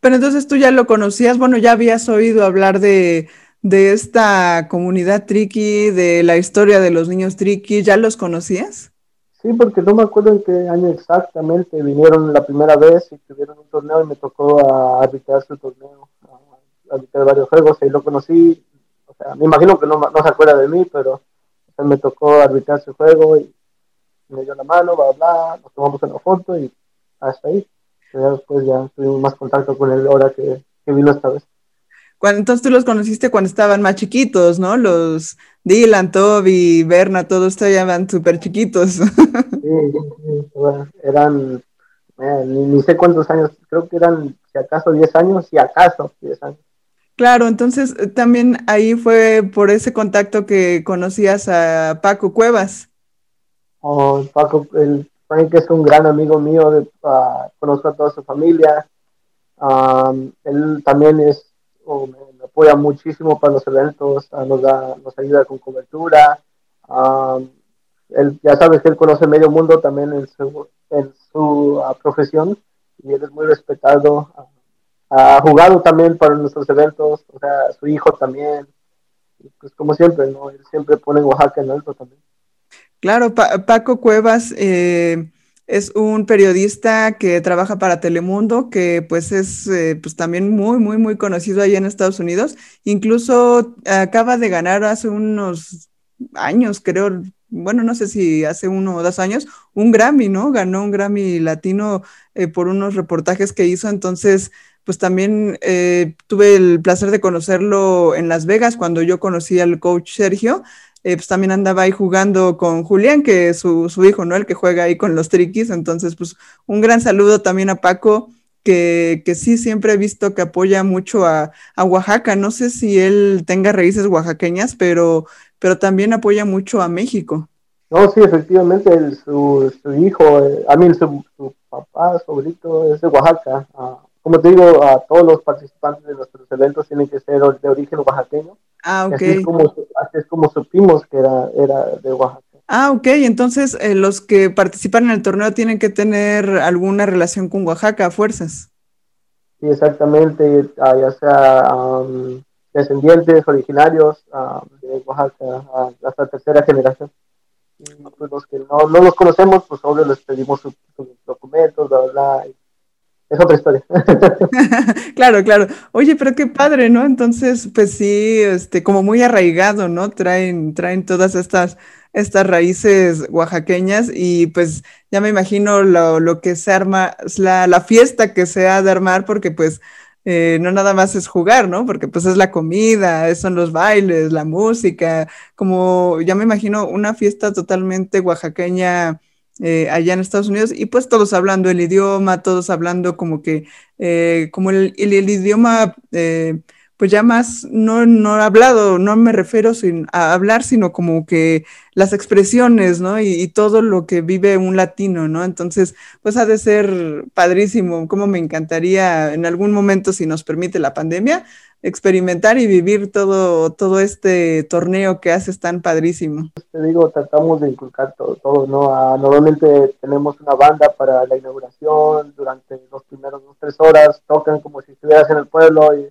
Pero entonces tú ya lo conocías, bueno, ya habías oído hablar de, de esta comunidad triqui, de la historia de los niños triqui, ¿ya los conocías? Sí, porque no me acuerdo en qué año exactamente vinieron la primera vez y tuvieron un torneo y me tocó arbitrar su torneo, arbitrar varios juegos y lo conocí. O sea, me imagino que no, no se acuerda de mí, pero me tocó arbitrar su juego y me dio la mano, bla, bla, nos tomamos una foto y hasta ahí. Pero después ya tuvimos más contacto con él ahora que, que vino esta vez. Cuando, entonces tú los conociste cuando estaban más chiquitos, ¿no? Los Dylan, Toby, Berna, todos estaban súper chiquitos. Sí, sí, bueno, eran, eh, ni, ni, sé cuántos años, creo que eran, si acaso, 10 años, si acaso, 10 años. Claro, entonces eh, también ahí fue por ese contacto que conocías a Paco Cuevas. Oh, Paco, el Frank es un gran amigo mío, de, uh, conozco a toda su familia. Um, él también es oh, apoya muchísimo para los eventos, uh, nos, da, nos ayuda con cobertura. Um, él, ya sabes que él conoce medio mundo también en su, en su uh, profesión y él es muy respetado. ha jugado también para nuestros eventos, o sea, su hijo también. Pues como siempre, ¿no? Él siempre pone Oaxaca en alto también. Claro, pa Paco Cuevas eh, es un periodista que trabaja para Telemundo, que pues es eh, pues también muy, muy, muy conocido allá en Estados Unidos. Incluso acaba de ganar hace unos años, creo, bueno, no sé si hace uno o dos años, un Grammy, ¿no? Ganó un Grammy latino eh, por unos reportajes que hizo. Entonces, pues también eh, tuve el placer de conocerlo en Las Vegas cuando yo conocí al coach Sergio. Eh, pues también andaba ahí jugando con Julián, que es su, su, hijo, ¿no? El que juega ahí con los triquis. Entonces, pues un gran saludo también a Paco, que, que sí siempre he visto que apoya mucho a, a, Oaxaca. No sé si él tenga raíces oaxaqueñas, pero, pero también apoya mucho a México. No, sí, efectivamente, su, su, hijo, eh, a mí su, su, papá, su abuelito es de Oaxaca. Uh, como te digo, a todos los participantes de nuestros eventos tienen que ser de origen oaxaqueño. Ah, ok. Así es como, así es como supimos que era, era de Oaxaca. Ah, ok. Entonces, eh, los que participan en el torneo tienen que tener alguna relación con Oaxaca a fuerzas. Sí, exactamente. Ah, ya sea um, descendientes originarios um, de Oaxaca hasta tercera generación. Y pues los que no, no los conocemos, pues obvio les pedimos sus su documentos, bla, bla, bla, es otra historia. claro, claro. Oye, pero qué padre, ¿no? Entonces, pues sí, este, como muy arraigado, ¿no? Traen, traen todas estas, estas raíces oaxaqueñas y pues ya me imagino lo, lo que se arma, la, la, fiesta que se ha de armar, porque pues eh, no nada más es jugar, ¿no? Porque pues es la comida, son los bailes, la música, como ya me imagino una fiesta totalmente oaxaqueña eh, allá en Estados Unidos y pues todos hablando el idioma, todos hablando como que, eh, como el, el, idioma, eh, pues ya más no, no hablado, no me refiero sin, a hablar, sino como que las expresiones, ¿no? Y, todo lo que vive un latino, ¿no? Entonces, pues ha de ser padrísimo, como me encantaría en algún momento, si nos permite la pandemia, experimentar y vivir todo, todo este torneo que haces tan padrísimo. Te digo, tratamos de inculcar todo, todo ¿no? Normalmente tenemos una banda para la inauguración, durante los primeros dos, tres horas, tocan como si estuvieras en el pueblo y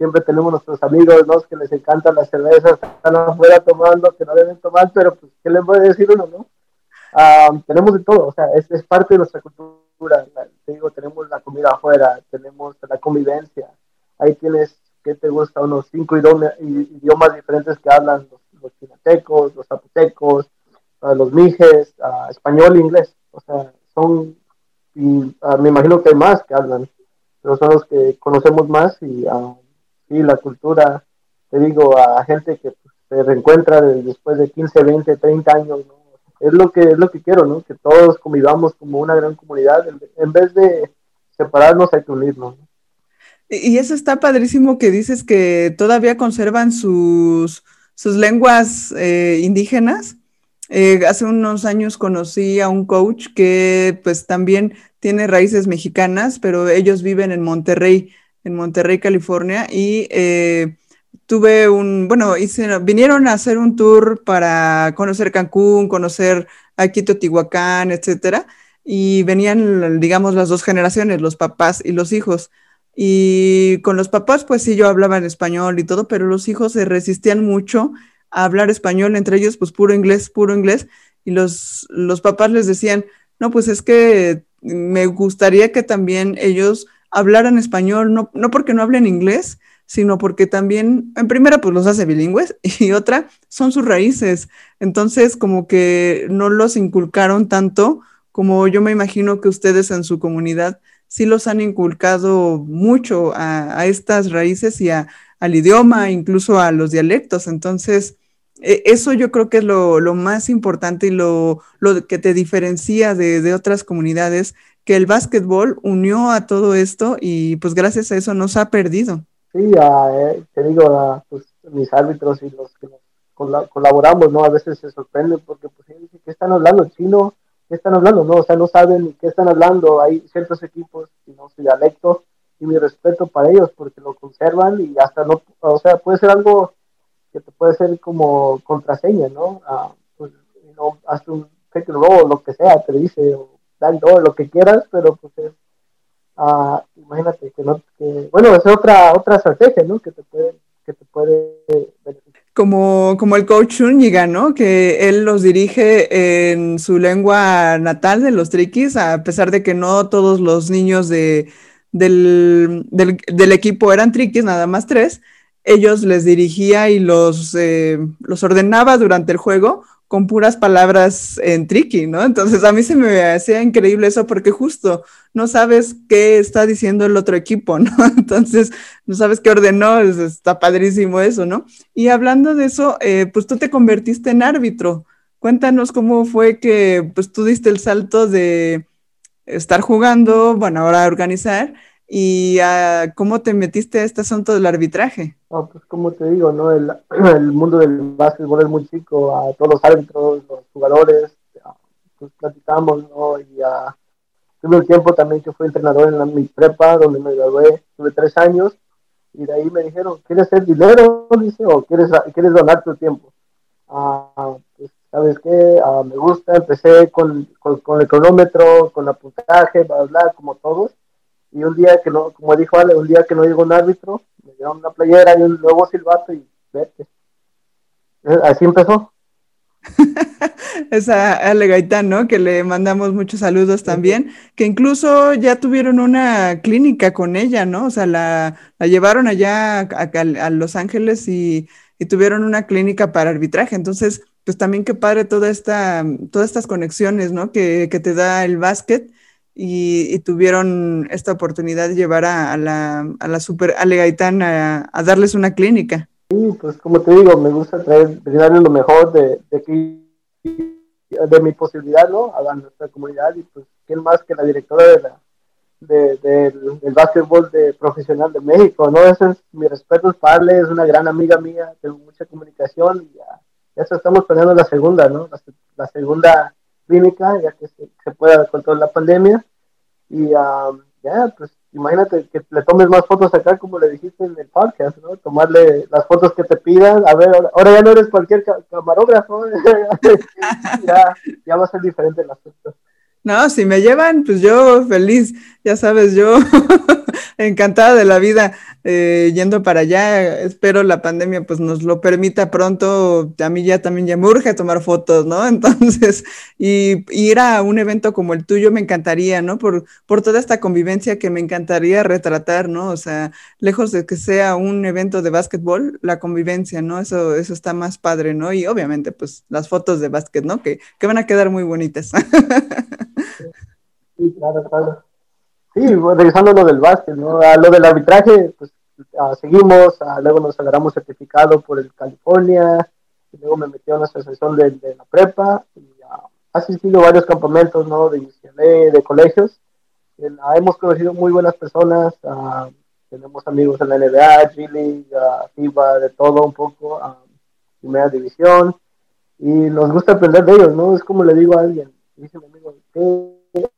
siempre tenemos nuestros amigos, ¿no? Que les encantan las cervezas, están afuera tomando, que no deben tomar, pero pues, ¿qué les puede decir uno, no? Ah, tenemos de todo, o sea, es, es parte de nuestra cultura, te digo, tenemos la comida afuera, tenemos la convivencia, ahí tienes ¿qué te gusta? Unos cinco idiomas, diferentes que hablan los, los chinatecos, los zapotecos, uh, los mijes, uh, español e inglés. O sea, son, y uh, me imagino que hay más que hablan, pero son los que conocemos más y sí, la cultura, te digo, a gente que pues, se reencuentra de, después de 15, 20, 30 años, ¿no? Es lo que es lo que quiero, ¿no? Que todos convivamos como una gran comunidad, en vez de separarnos hay que unirnos. ¿no? Y eso está padrísimo que dices que todavía conservan sus, sus lenguas eh, indígenas. Eh, hace unos años conocí a un coach que pues también tiene raíces mexicanas, pero ellos viven en Monterrey, en Monterrey, California, y eh, tuve un, bueno, hice, vinieron a hacer un tour para conocer Cancún, conocer aquí Teotihuacán, etcétera, y venían, digamos, las dos generaciones, los papás y los hijos. Y con los papás, pues sí, yo hablaba en español y todo, pero los hijos se resistían mucho a hablar español, entre ellos, pues puro inglés, puro inglés. y los, los papás les decían, no, pues es que me gustaría que también ellos hablaran español, no, no porque no hablen inglés, sino porque también, en primera, pues los hace bilingües y otra, son sus raíces. Entonces, como que no los inculcaron tanto como yo me imagino que ustedes en su comunidad sí los han inculcado mucho a, estas raíces y al idioma, incluso a los dialectos. Entonces, e, eso yo creo que es lo, más importante y lo, que te diferencia de, de, otras comunidades, que el básquetbol unió a todo esto y pues gracias a eso nos ha perdido. Sí, eh, te digo, pues, mis árbitros y los que colaboramos, ¿no? A veces se sorprenden porque, pues, ¿qué están hablando? ¿Chino? ¿Qué están hablando? No, o sea, no saben qué están hablando. Hay ciertos equipos que no su dialecto y mi respeto para ellos porque lo conservan y hasta no, o sea, puede ser algo que te puede ser como contraseña, ¿no? Ah, pues, hasta un pick and lo que sea, te dice, o dan lo que quieras, pero pues es imagínate que no, que, bueno, es otra, otra estrategia, ¿no? Que te puede, que te puede Como, como el coach Úñiga, ¿no? Que él los dirige en su lengua natal de los triquis, a pesar de que no todos los niños de, del, del, del equipo eran triquis, nada más tres, ellos les dirigía y los, eh, los ordenaba durante el juego con puras palabras en tricky, ¿no? Entonces a mí se me hacía increíble eso porque justo no sabes qué está diciendo el otro equipo, ¿no? Entonces no sabes qué ordenó, está padrísimo eso, ¿no? Y hablando de eso, eh, pues tú te convertiste en árbitro. Cuéntanos cómo fue que pues tú diste el salto de estar jugando, bueno, ahora organizar, y uh, cómo te metiste a este asunto del arbitraje. Pues como te digo, ¿no? El, mundo del básquetbol es muy chico, a todos los árbitros, los jugadores, pues platicamos, ¿no? Y uh, tuve un tiempo también que fui entrenador en la, mi prepa, donde me gradué, tuve tres años, y de ahí me dijeron, ¿quieres ser dinero? Dice, o quieres, quieres donar tu tiempo. Uh, pues, ¿sabes qué? me gusta, empecé con, con, con, el cronómetro, con el puntaje, bla, bla, como todos y un día que no, como dijo Ale, un día que no llegó un árbitro, me dieron una playera y un nuevo silbato y vete. Eh, así empezó. Esa Ale Gaitán, ¿no? Que le mandamos muchos saludos también, que incluso ya tuvieron una clínica con ella, ¿no? O sea, la, la llevaron allá a, Los Ángeles y, y, tuvieron una clínica para arbitraje. Entonces, pues también qué padre toda esta, todas estas conexiones, ¿no? Que, que te da el básquet y, tuvieron esta oportunidad de llevar a, la, a la Super Ale Gaitán a, darles una clínica. Sí, pues como te digo, me gusta traer, darles lo mejor de, de, de mi posibilidad, ¿no? A nuestra comunidad y pues, ¿quién más que la directora de la, de, del básquetbol de profesional de México, ¿no? Ese es mi respeto para Ale, es una gran amiga mía, tengo mucha comunicación y ya, ya estamos planeando la segunda, ¿no? La, segunda clínica, ya que se, se pueda con toda la pandemia y ya, pues imagínate que le tomes más fotos acá, como le dijiste en el podcast, ¿no? Tomarle las fotos que te pidan. A ver, ahora, ya no eres cualquier camarógrafo, ya, ya va a ser diferente el aspecto. No, si me llevan, pues yo feliz, ya sabes, yo encantada de la vida eh, yendo para allá. Espero la pandemia pues nos lo permita pronto. A mí ya también ya me urge tomar fotos, ¿no? Entonces, y, ir a un evento como el tuyo me encantaría, ¿no? Por, por toda esta convivencia que me encantaría retratar, ¿no? O sea, lejos de que sea un evento de básquetbol, la convivencia, ¿no? Eso, eso está más padre, ¿no? Y obviamente, pues las fotos de básquet, ¿no? Que, que van a quedar muy bonitas. Sí, claro, claro. Sí, regresando a lo del básquet, ¿no? A lo del arbitraje, pues seguimos, luego nos agarramos certificado por el California, y luego me metí a una asociación de, de la prepa, y ha asistido a varios campamentos, ¿no? De UCLA, de colegios. hemos conocido muy buenas personas, tenemos amigos en la NBA, G FIBA, de todo un poco, primera división, y nos gusta aprender de ellos, ¿no? Es como le digo a alguien, dice mi amigo, ¿qué?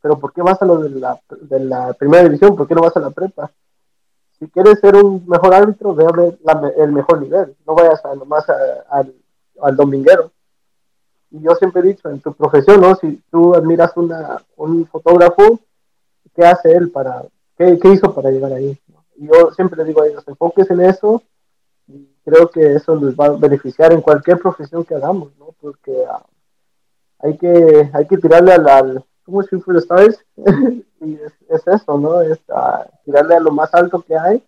Pero ¿por qué vas a lo de la, de la primera división? ¿Por qué no vas a la prepa? Si quieres ser un mejor árbitro, ve a ver el mejor nivel, no vayas a, nomás al, al dominguero. Y yo siempre he dicho, en tu profesión, ¿no? Si tú admiras una, un fotógrafo, ¿qué hace él para, qué, qué hizo para llegar ahí? Y yo siempre le digo a ellos, enfoques en eso y creo que eso les va a beneficiar en cualquier profesión que hagamos, ¿no? Porque ah, hay que, hay que tirarle al, al ¿cómo shoot for the stars? y es, es, eso, ¿no? Es uh, tirarle a lo más alto que hay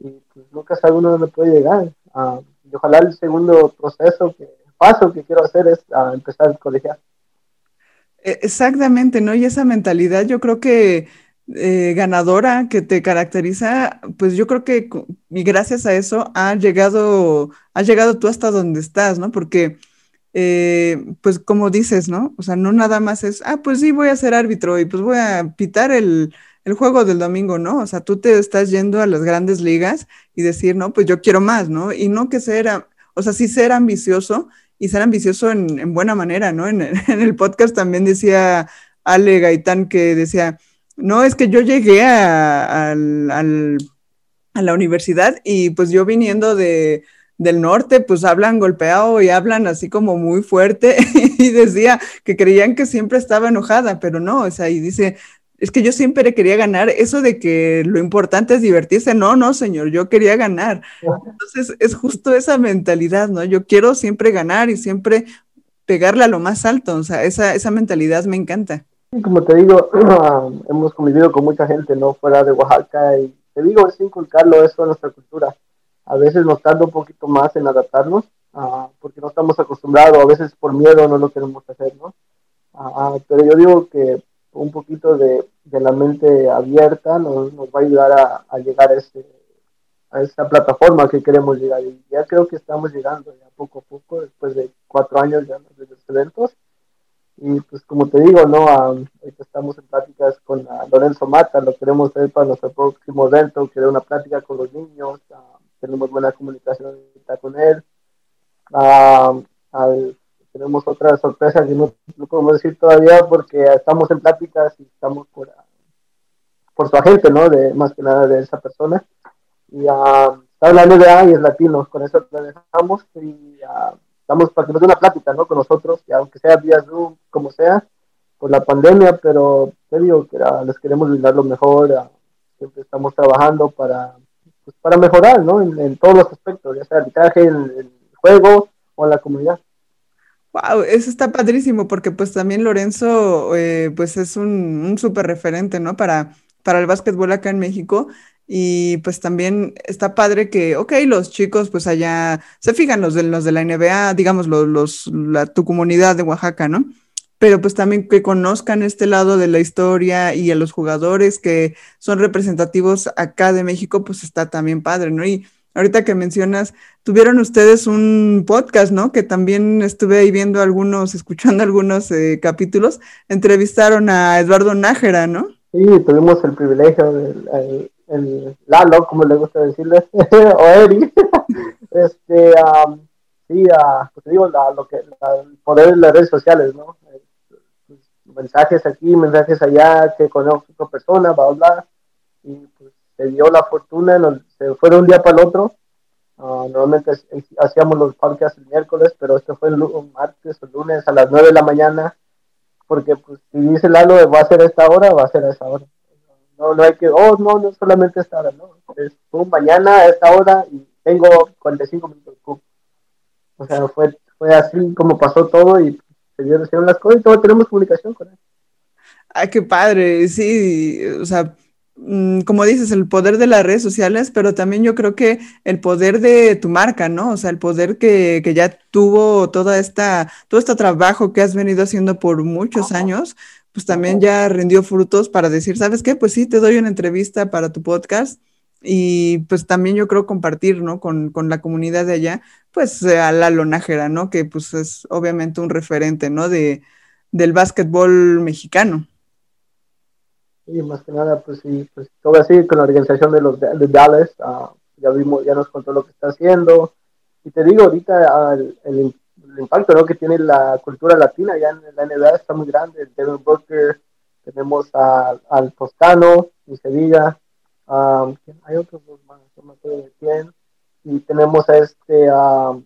y pues nunca sabe uno dónde puede llegar. Uh, y ojalá el segundo proceso, que, paso que quiero hacer es uh, empezar el colegial. E, exactamente, ¿no? Y esa mentalidad yo creo que eh, ganadora que te caracteriza, pues yo creo que y gracias a eso ha llegado, has llegado tú hasta donde estás, ¿no? Porque eh, pues como dices, ¿no? O sea, no nada más es, ah, pues sí, voy a ser árbitro y pues voy a pitar el, el juego del domingo, ¿no? O sea, tú te estás yendo a las grandes ligas y decir, no, pues yo quiero más, ¿no? Y no que ser, o sea, sí ser ambicioso y ser ambicioso en, en buena manera, ¿no? En, el podcast también decía Ale Gaitán que decía, no, es que yo llegué a, a la universidad y pues yo viniendo de del norte, pues hablan golpeado y hablan así como muy fuerte y decía que creían que siempre estaba enojada, pero no, o sea, y dice, es que yo siempre quería ganar, eso de que lo importante es divertirse, no, no, señor, yo quería ganar. Entonces es justo esa mentalidad, ¿no? Yo quiero siempre ganar y siempre pegarle a lo más alto, o sea, esa, esa mentalidad me encanta. Como te digo, hemos convivido con mucha gente, ¿no? Fuera de Oaxaca y te digo, es inculcarlo eso a nuestra cultura a veces nos tarda un poquito más en adaptarnos, uh, porque no estamos acostumbrados, a veces por miedo no lo queremos hacer, ¿no? Uh, pero yo digo que un poquito de, de la mente abierta nos, nos, va a ayudar a, a llegar a, este, a esta plataforma que queremos llegar. Y ya creo que estamos llegando ya poco a poco, después de cuatro años ya de los eventos. Y pues como te digo, ¿no? Ahorita estamos en pláticas con uh, Lorenzo Mata, lo queremos hacer para nuestro próximo evento, querer una plática con los niños, tenemos buena comunicación con él. Uh, al, tenemos otra sorpresa que no, no, podemos decir todavía porque estamos en pláticas y estamos por, por su agente, ¿no? De, más que nada de esa persona. Y uh, está hablando de A y es latino, con eso lo dejamos y uh, estamos para que nos dé una plática, ¿no? Con nosotros, y aunque sea vía Zoom, como sea, por la pandemia, pero te digo que les queremos brindar lo mejor. siempre estamos trabajando para pues, para mejorar, ¿no? En, en, todos los aspectos, ya sea arbitraje, el, el juego o la comunidad. Wow, eso está padrísimo porque pues también Lorenzo eh, pues es un, un súper referente, ¿no? Para, para el básquetbol acá en México y pues también está padre que, ok, los chicos pues allá se fijan los de, los de la NBA, digamos, los, los la, tu comunidad de Oaxaca, ¿no? Pero pues también que conozcan este lado de la historia y a los jugadores que son representativos acá de México, pues está también padre, ¿no? Y ahorita que mencionas, tuvieron ustedes un podcast, ¿no? Que también estuve ahí viendo algunos, escuchando algunos eh, capítulos, entrevistaron a Eduardo Nájera, ¿no? Sí, tuvimos el privilegio, del, el, el Lalo, como le gusta decirle, o Eri, este, um, sí, uh, pues te digo, lo que, la, el poder de las redes sociales, ¿no? Mensajes aquí, mensajes allá, que conozco a otra persona, bla, bla, y pues se dio la fortuna, nos, se fue de un día para el otro. Uh, normalmente hacíamos los podcasts el miércoles, pero este fue el, martes o lunes a las 9 de la mañana, porque pues si dice Lalo va a ser a esta hora, va a ser a esa hora. No, no hay que, oh, no, no solamente esta hora, no. Es un mañana a esta hora y tengo 45 minutos. O sea, fue, fue así como pasó todo y se dieron las cosas y todo tenemos comunicación con él. Ay, qué padre, sí, o sea, mm, como dices, el poder de las redes sociales, pero también yo creo que el poder de tu marca, ¿no? O sea, el poder que, que ya tuvo toda esta, todo este trabajo que has venido haciendo por muchos años, pues también ya rindió frutos para decir, ¿sabes qué? Pues sí, te doy una entrevista para tu podcast y pues también yo creo compartir, ¿no? Con, con la comunidad de allá, pues a la lonajera, ¿no? Que pues es obviamente un referente, ¿no? De, del básquetbol mexicano. Sí, más que nada, pues sí, pues todo así con la organización de los de Dallas, uh, ya vimos, ya nos contó lo que está haciendo. Y te digo, ahorita uh, el, el, impacto ¿no? que tiene la cultura latina ya en la NBA está muy grande. Devin Booker, tenemos a, al Toscano y Sevilla, Hay otros dos más, no me acuerdo de quién. Y tenemos a este um,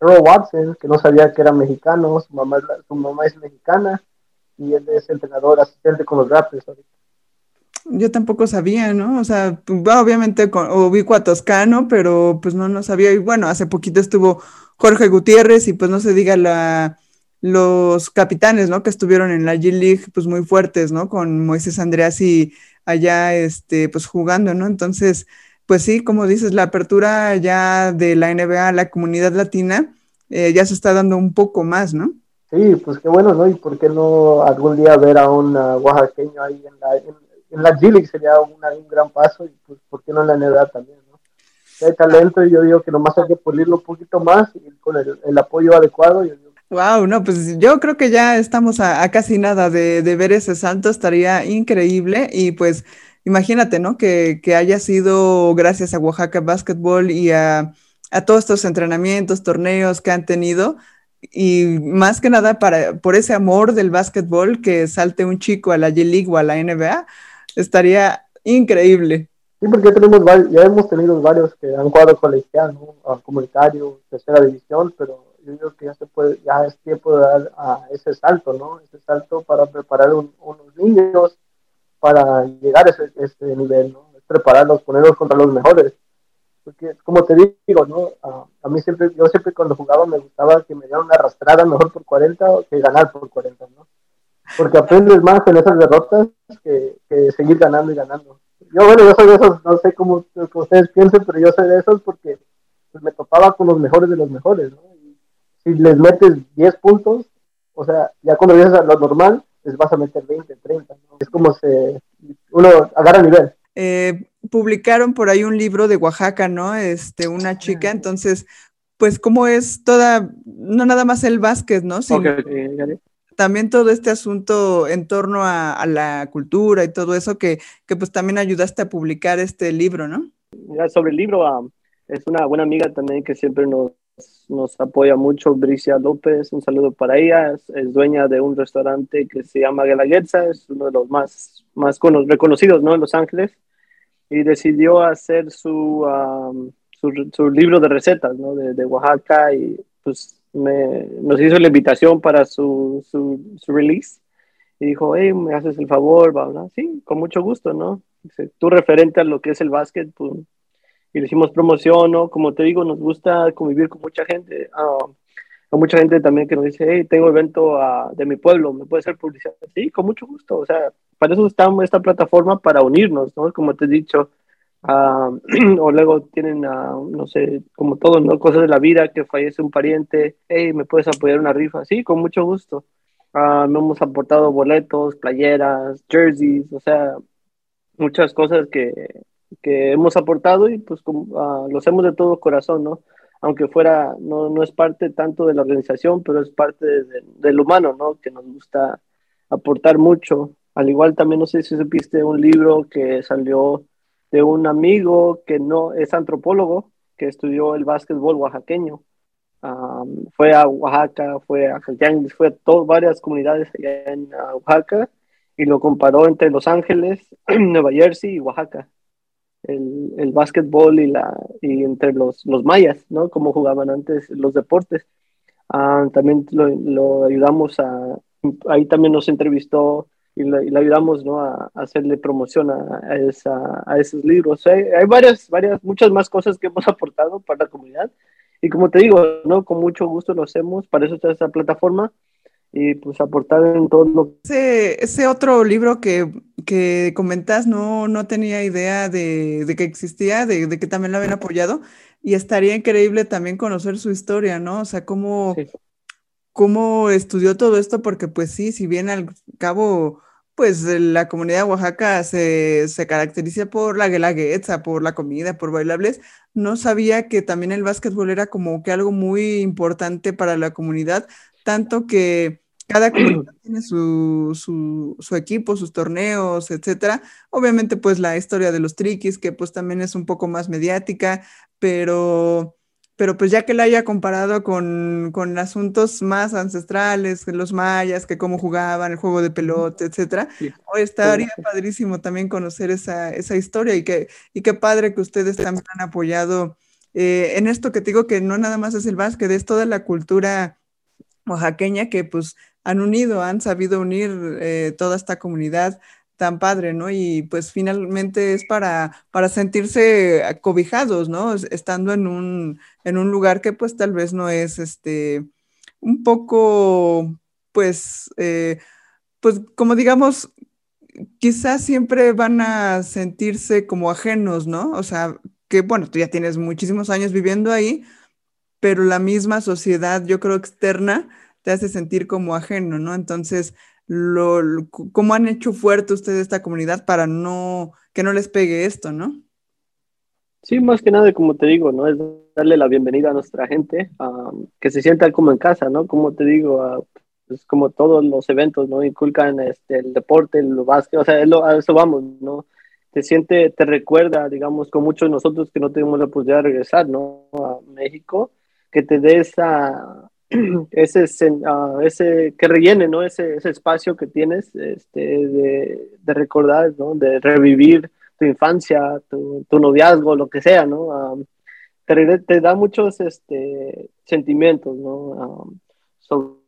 Earl Watson, que no sabía que era mexicano, su mamá, su mamá es mexicana y él es entrenador asistente con los Raptors. Yo tampoco sabía, ¿no? O sea, obviamente con, ubico a Toscano, pero pues no, no sabía. Y bueno, hace poquito estuvo Jorge Gutiérrez y pues no se diga la, los capitanes, ¿no? Que estuvieron en la G-League, pues muy fuertes, ¿no? Con Moisés Andreas y allá, este, pues jugando, ¿no? Entonces, pues sí, como dices, la apertura ya de la NBA a la comunidad latina eh, ya se está dando un poco más, ¿no? Sí, pues qué bueno, ¿no? Y por qué no algún día ver a un oaxaqueño ahí en la, en, la G-League sería un gran paso y pues por qué no en la NBA también, ¿no? hay talento y yo digo que nomás hay que pulirlo un poquito más y con el, apoyo adecuado. Yo Wow, no, pues yo creo que ya estamos a, casi nada de, ver ese salto, estaría increíble y pues imagínate, ¿no? Que, que haya sido gracias a Oaxaca Basketball y a, a, todos estos entrenamientos, torneos que han tenido y más que nada para, por ese amor del básquetbol que salte un chico a la G-League o a la NBA, estaría increíble. Sí, porque tenemos ya hemos tenido varios que han jugado colegial, ¿no? comunitario, tercera división, pero yo creo que ya se puede, ya es tiempo de dar a ese salto, ¿no? Ese salto para preparar unos niños para llegar a ese, nivel, ¿no? Prepararlos, ponerlos contra los mejores. Porque, como te digo, ¿no? A, mí siempre, yo siempre cuando jugaba me gustaba que me dieran una arrastrada mejor por 40 que ganar por 40, ¿no? Porque aprendes más en esas derrotas que, que seguir ganando y ganando. Yo, bueno, yo soy de esos, no sé cómo, ustedes piensen, pero yo soy de esos porque pues, me topaba con los mejores de los mejores, ¿no? Si les metes 10 puntos, o sea, ya cuando vienes a lo normal, les vas a meter 20, 30. Es como se uno agarra nivel. Eh, publicaron por ahí un libro de Oaxaca, ¿no? Este, una chica, entonces, pues cómo es toda, no nada más el básquet, ¿no? Sino también todo este asunto en torno a, la cultura y todo eso que, que, pues también ayudaste a publicar este libro, ¿no? sobre el libro, ah, es una buena amiga también que siempre nos nos apoya mucho Bricia López, un saludo para ella, es, dueña de un restaurante que se llama Guelaguetza, es uno de los más, más reconocidos ¿no? en Los Ángeles, y decidió hacer su, su, libro de recetas ¿no? de, Oaxaca y pues me, nos hizo la invitación para su, su, su release y dijo, hey, me haces el favor, ¿verdad? sí, con mucho gusto, ¿no? Dice, tú referente a lo que es el básquet, pues y le hicimos promoción, ¿no? Como te digo, nos gusta convivir con mucha gente. Uh, mucha gente también que nos dice, hey, tengo evento uh, de mi pueblo, ¿me puede hacer publicidad? Sí, con mucho gusto. O sea, para eso está esta plataforma, para unirnos, ¿no? Como te he dicho. Uh, o luego tienen, no sé, como todo, ¿no? Cosas de la vida, que fallece un pariente, hey, ¿me puedes apoyar una rifa? Sí, con mucho gusto. Uh, me hemos aportado boletos, playeras, jerseys, o sea, muchas cosas que, que hemos aportado y pues uh, lo hacemos de todo corazón, ¿no? Aunque fuera, no, no es parte tanto de la organización, pero es parte de, del humano, ¿no? Que nos gusta aportar mucho. Al igual también, no sé si supiste un libro que salió de un amigo que no es antropólogo, que estudió el básquetbol oaxaqueño. fue a Oaxaca, fue a Jaltianguis, fue a todas varias comunidades allá en Oaxaca y lo comparó entre Los Ángeles, Nueva Jersey y Oaxaca el, el básquetbol y, la, y entre los, los mayas, ¿no? Como jugaban antes los deportes. Ah, también lo, lo, ayudamos a, ahí también nos entrevistó y le, ayudamos, ¿no? A, hacerle promoción a, esa, a esos libros. Hay, hay, varias, varias, muchas más cosas que hemos aportado para la comunidad. Y como te digo, ¿no? Con mucho gusto lo hacemos, para eso está esta plataforma y pues aportar en todo lo ese, ese otro libro que, que comentas no, no tenía idea de, de que existía, de, de, que también lo habían apoyado y estaría increíble también conocer su historia, ¿no? O sea, cómo, cómo estudió todo esto, porque pues sí, si bien al cabo, pues la comunidad de Oaxaca se, se caracteriza por la guelaguetza, por la comida, por bailables, no sabía que también el básquetbol era como que algo muy importante para la comunidad, tanto que cada comunidad tiene su, su, su, equipo, sus torneos, etcétera. Obviamente, pues la historia de los triquis, que pues también es un poco más mediática, pero, pero pues ya que la haya comparado con, con asuntos más ancestrales, los mayas, que cómo jugaban, el juego de pelota, etcétera, hoy estaría padrísimo también conocer esa, esa historia y, que, y qué padre que ustedes también han apoyado eh, en esto que te digo que no nada más es el básquet, es toda la cultura oaxaqueña que pues han unido, han sabido unir eh, toda esta comunidad tan padre, ¿no? Y pues finalmente es para, para sentirse cobijados, ¿no? Estando en un, en un lugar que pues tal vez no es este, un poco, pues, eh, pues como digamos, quizás siempre van a sentirse como ajenos, ¿no? O sea, que bueno, tú ya tienes muchísimos años viviendo ahí, pero la misma sociedad, yo creo, externa, te hace sentir como ajeno, ¿no? Entonces, lo, ¿cómo han hecho fuerte ustedes esta comunidad para no, que no les pegue esto, ¿no? Sí, más que nada, como te digo, ¿no? Es darle la bienvenida a nuestra gente, que se sientan como en casa, ¿no? Como te digo, pues como todos los eventos, ¿no? Inculcan este, el deporte, el básquet, o sea, a eso vamos, ¿no? Te siente, te recuerda, digamos, con muchos de nosotros que no tuvimos la oportunidad de regresar, ¿no? A México, que te dé esa, ese, ese, que rellene, ¿no? Ese, ese espacio que tienes este, de, de recordar, ¿no? De revivir tu infancia, tu, tu noviazgo, lo que sea, ¿no? te, te, da muchos este, sentimientos, ¿no? sobre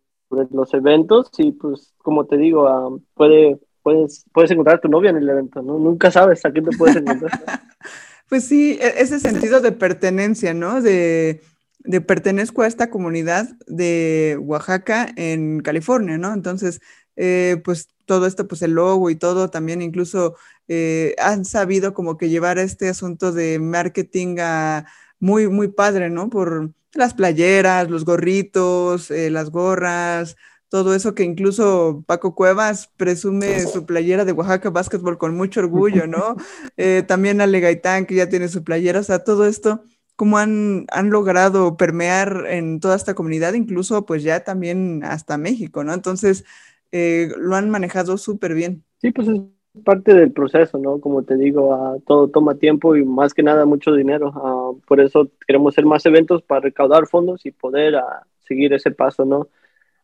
los eventos y pues como te digo, puede, puedes, puedes encontrar a tu novia en el evento, ¿no? Nunca sabes a quién te puedes encontrar. pues sí, e, ese sentido de pertenencia, ¿no? De, de pertenezco a esta comunidad de Oaxaca en California, ¿no? Entonces, eh, pues todo esto, pues el logo y todo, también incluso eh, han sabido como que llevar este asunto de marketing a muy, muy padre, ¿no? Por las playeras, los gorritos, eh, las gorras, todo eso que incluso Paco Cuevas presume su playera de Oaxaca Básquetbol con mucho orgullo, ¿no? también Ale Gaitán, que ya tiene su playera, o sea, todo esto, cómo han, han logrado permear en toda esta comunidad, incluso pues ya también hasta México, ¿no? Entonces, eh, lo han manejado súper bien. Sí, pues es parte del proceso, ¿no? Como te digo, uh, todo toma tiempo y más que nada mucho dinero. Uh, por eso queremos hacer más eventos para recaudar fondos y poder uh, seguir ese paso, ¿no?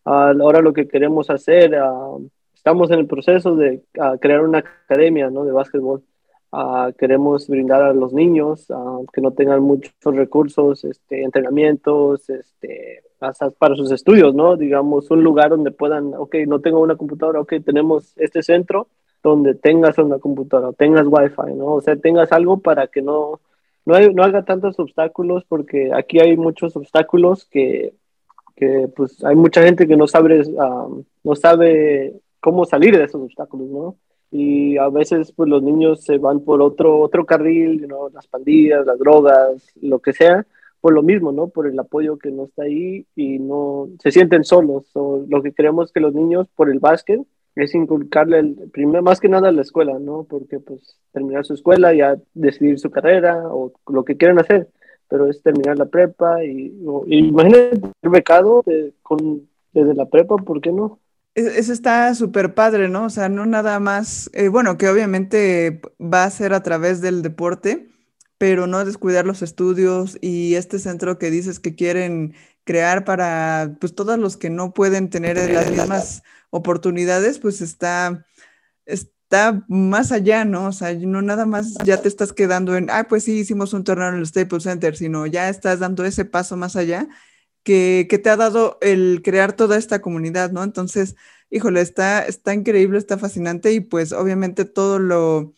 ahora lo que queremos hacer, estamos en el proceso de crear una academia, ¿no? De básquetbol. Queremos brindar a los niños que no tengan muchos recursos, este, entrenamientos, este, para sus estudios, ¿no? Digamos, un lugar donde puedan, ok, no tengo una computadora, ok, tenemos este centro donde tengas una computadora, tengas wifi, ¿no? O sea, tengas algo para que no, no, no haga tantos obstáculos, porque aquí hay muchos obstáculos que, que pues, hay mucha gente que no sabe, no sabe cómo salir de esos obstáculos, ¿no? Y a veces, pues, los niños se van por otro, otro carril, ¿no? Las pandillas, las drogas, lo que sea, por lo mismo, ¿no? Por el apoyo que no está ahí y no se sienten solos. O lo que queremos que los niños, por el básquet, es inculcarle el, primero, más que nada la escuela, ¿no? Porque pues terminar su escuela, ya decidir su carrera o lo que quieran hacer, pero es terminar la prepa y, imagínate el becado con, desde la prepa, ¿por qué no? Eso está súper padre, ¿no? O sea, no nada más, eh, bueno, que obviamente va a ser a través del deporte, pero no descuidar los estudios y este centro que dices que quieren crear para pues todos los que no pueden tener las mismas oportunidades, pues está, está más allá, ¿no? O sea, no nada más ya te estás quedando en, ah, pues sí, hicimos un torneo en el Staples Center, sino ya estás dando ese paso más allá que, te ha dado el crear toda esta comunidad, ¿no? Entonces, híjole, está, está increíble, está fascinante y pues obviamente todo lo,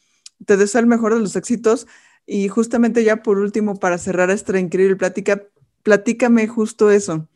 te deseo el mejor de los éxitos y justamente ya por último, para cerrar esta increíble plática, platícame justo eso.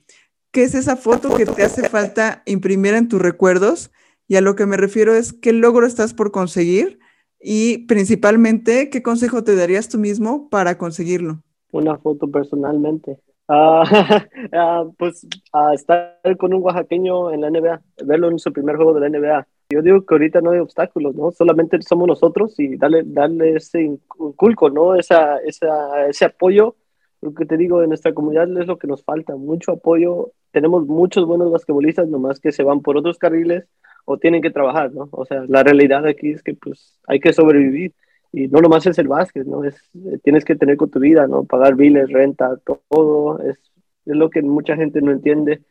¿Qué es esa foto que te hace falta imprimir en tus recuerdos? Y a lo que me refiero es qué logro estás por conseguir y principalmente qué consejo te darías tú mismo para conseguirlo. Una foto personalmente. Ah, pues a estar con un oaxaqueño en la NBA, verlo en su primer juego de la NBA. Yo digo que ahorita no hay obstáculos, ¿no? Solamente somos nosotros y darle, darle ese inculco, ¿no? Esa, ese apoyo. Lo que te digo, de nuestra comunidad es lo que nos falta, mucho apoyo. Tenemos muchos buenos basquetbolistas, nomás que se van por otros carriles o tienen que trabajar, ¿no? O sea, la realidad aquí es que pues hay que sobrevivir y no nomás es el básquet, ¿no? Es, tienes que tener con tu vida, ¿no? Pagar biles, renta, todo, es, es lo que mucha gente no entiende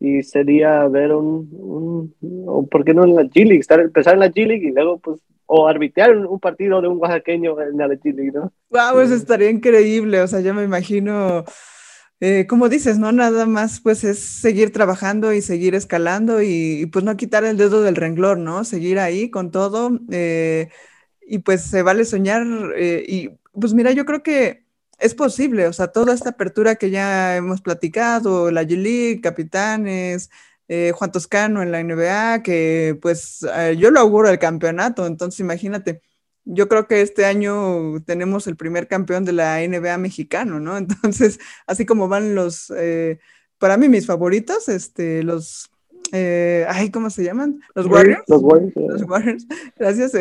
y sería ver un, un o por qué no en la G-League, empezar en la G-League y luego pues o arbitrar un partido de un oaxaqueño en la G-League, ¿no? Wow, eso estaría increíble, o sea, ya me imagino, eh, como dices, ¿no? Nada más pues es seguir trabajando y seguir escalando y, pues no quitar el dedo del renglón, ¿no? Seguir ahí con todo eh, y pues se vale soñar eh, y pues mira, yo creo que es posible, o sea, toda esta apertura que ya hemos platicado, la G-League, capitanes, eh, Juan Toscano en la NBA, que pues eh, yo lo auguro el campeonato, entonces imagínate, yo creo que este año tenemos el primer campeón de la NBA mexicano, ¿no? Entonces, así como van los, para mí mis favoritos, este, los, ay, ¿cómo se llaman? Los Warriors. Los Warriors. Los Warriors. Gracias.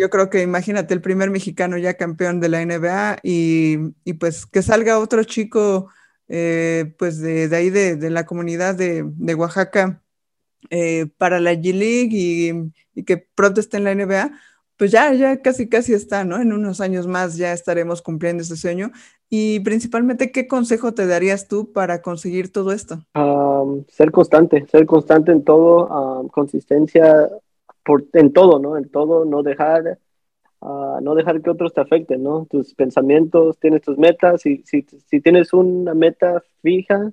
yo creo que imagínate el primer mexicano ya campeón de la NBA y, y pues que salga otro chico eh, pues de, ahí de, la comunidad de, Oaxaca eh, para la G-League y, que pronto esté en la NBA, pues ya, ya casi, casi está, ¿no? En unos años más ya estaremos cumpliendo ese sueño. Y principalmente, ¿qué consejo te darías tú para conseguir todo esto? ser constante, ser constante en todo, consistencia por, en todo, ¿no? En todo, no dejar no dejar que otros te afecten, ¿no? Tus pensamientos, tienes tus metas, si, si tienes una meta fija,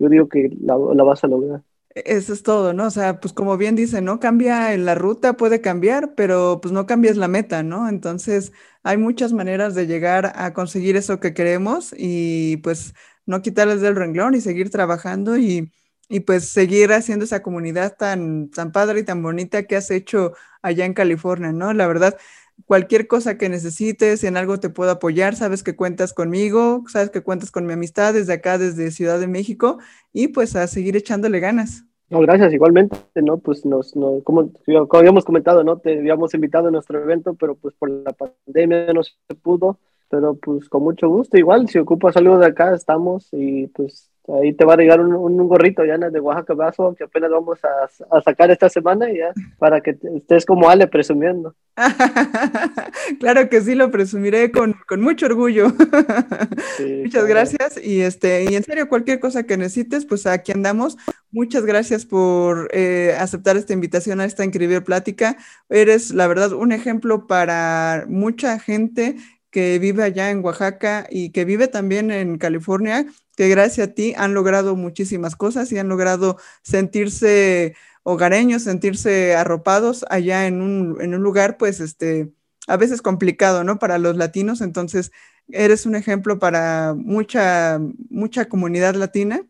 yo digo que la, vas a lograr. Eso es todo, ¿no? O sea, pues como bien dice, ¿no? Cambia la ruta, puede cambiar, pero pues no cambias la meta, ¿no? Entonces, hay muchas maneras de llegar a conseguir eso que queremos y pues no quitarles del renglón y seguir trabajando y, y pues seguir haciendo esa comunidad tan, tan padre y tan bonita que has hecho allá en California, ¿no? La verdad, cualquier cosa que necesites, en algo te puedo apoyar, sabes que cuentas conmigo, sabes que cuentas con mi amistad desde acá, desde Ciudad de México, y pues a seguir echándole ganas. No, gracias, igualmente, ¿no? Pues nos, no, como, como, habíamos comentado, ¿no? Te habíamos invitado a nuestro evento, pero pues por la pandemia no se pudo, pero pues con mucho gusto, igual, si ocupas algo de acá, estamos y pues Ahí te va a llegar un, un gorrito ya de Oaxaca Vaso que apenas vamos a, a, sacar esta semana ya para que estés como Ale presumiendo. claro que sí, lo presumiré con, con mucho orgullo. Muchas gracias y este y en serio cualquier cosa que necesites, pues aquí andamos. Muchas gracias por eh, aceptar esta invitación a esta increíble plática. Eres, la verdad, un ejemplo para mucha gente que vive allá en Oaxaca y que vive también en California, que gracias a ti han logrado muchísimas cosas y han logrado sentirse hogareños, sentirse arropados allá en un, en un lugar, pues, este, a veces complicado, ¿no? Para los latinos. Entonces, eres un ejemplo para mucha, mucha comunidad latina,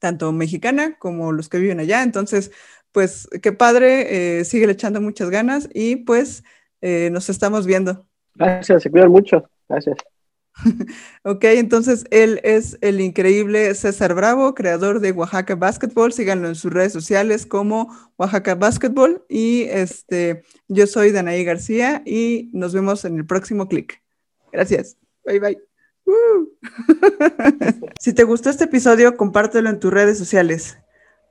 tanto mexicana como los que viven allá. Entonces, pues, qué padre, eh, sigue echando muchas ganas y pues eh, nos estamos viendo. Gracias, se cuidan mucho. Gracias. ok, entonces él es el increíble César Bravo, creador de Oaxaca Basketball. Síganlo en sus redes sociales como Oaxaca Basketball. Y este, yo soy Danaí García y nos vemos en el próximo clic. Gracias. Bye bye. si te gustó este episodio, compártelo en tus redes sociales.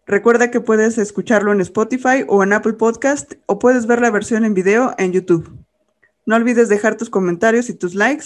Recuerda que puedes escucharlo en Spotify o en Apple Podcast o puedes ver la versión en video en YouTube. No olvides dejar tus comentarios y tus likes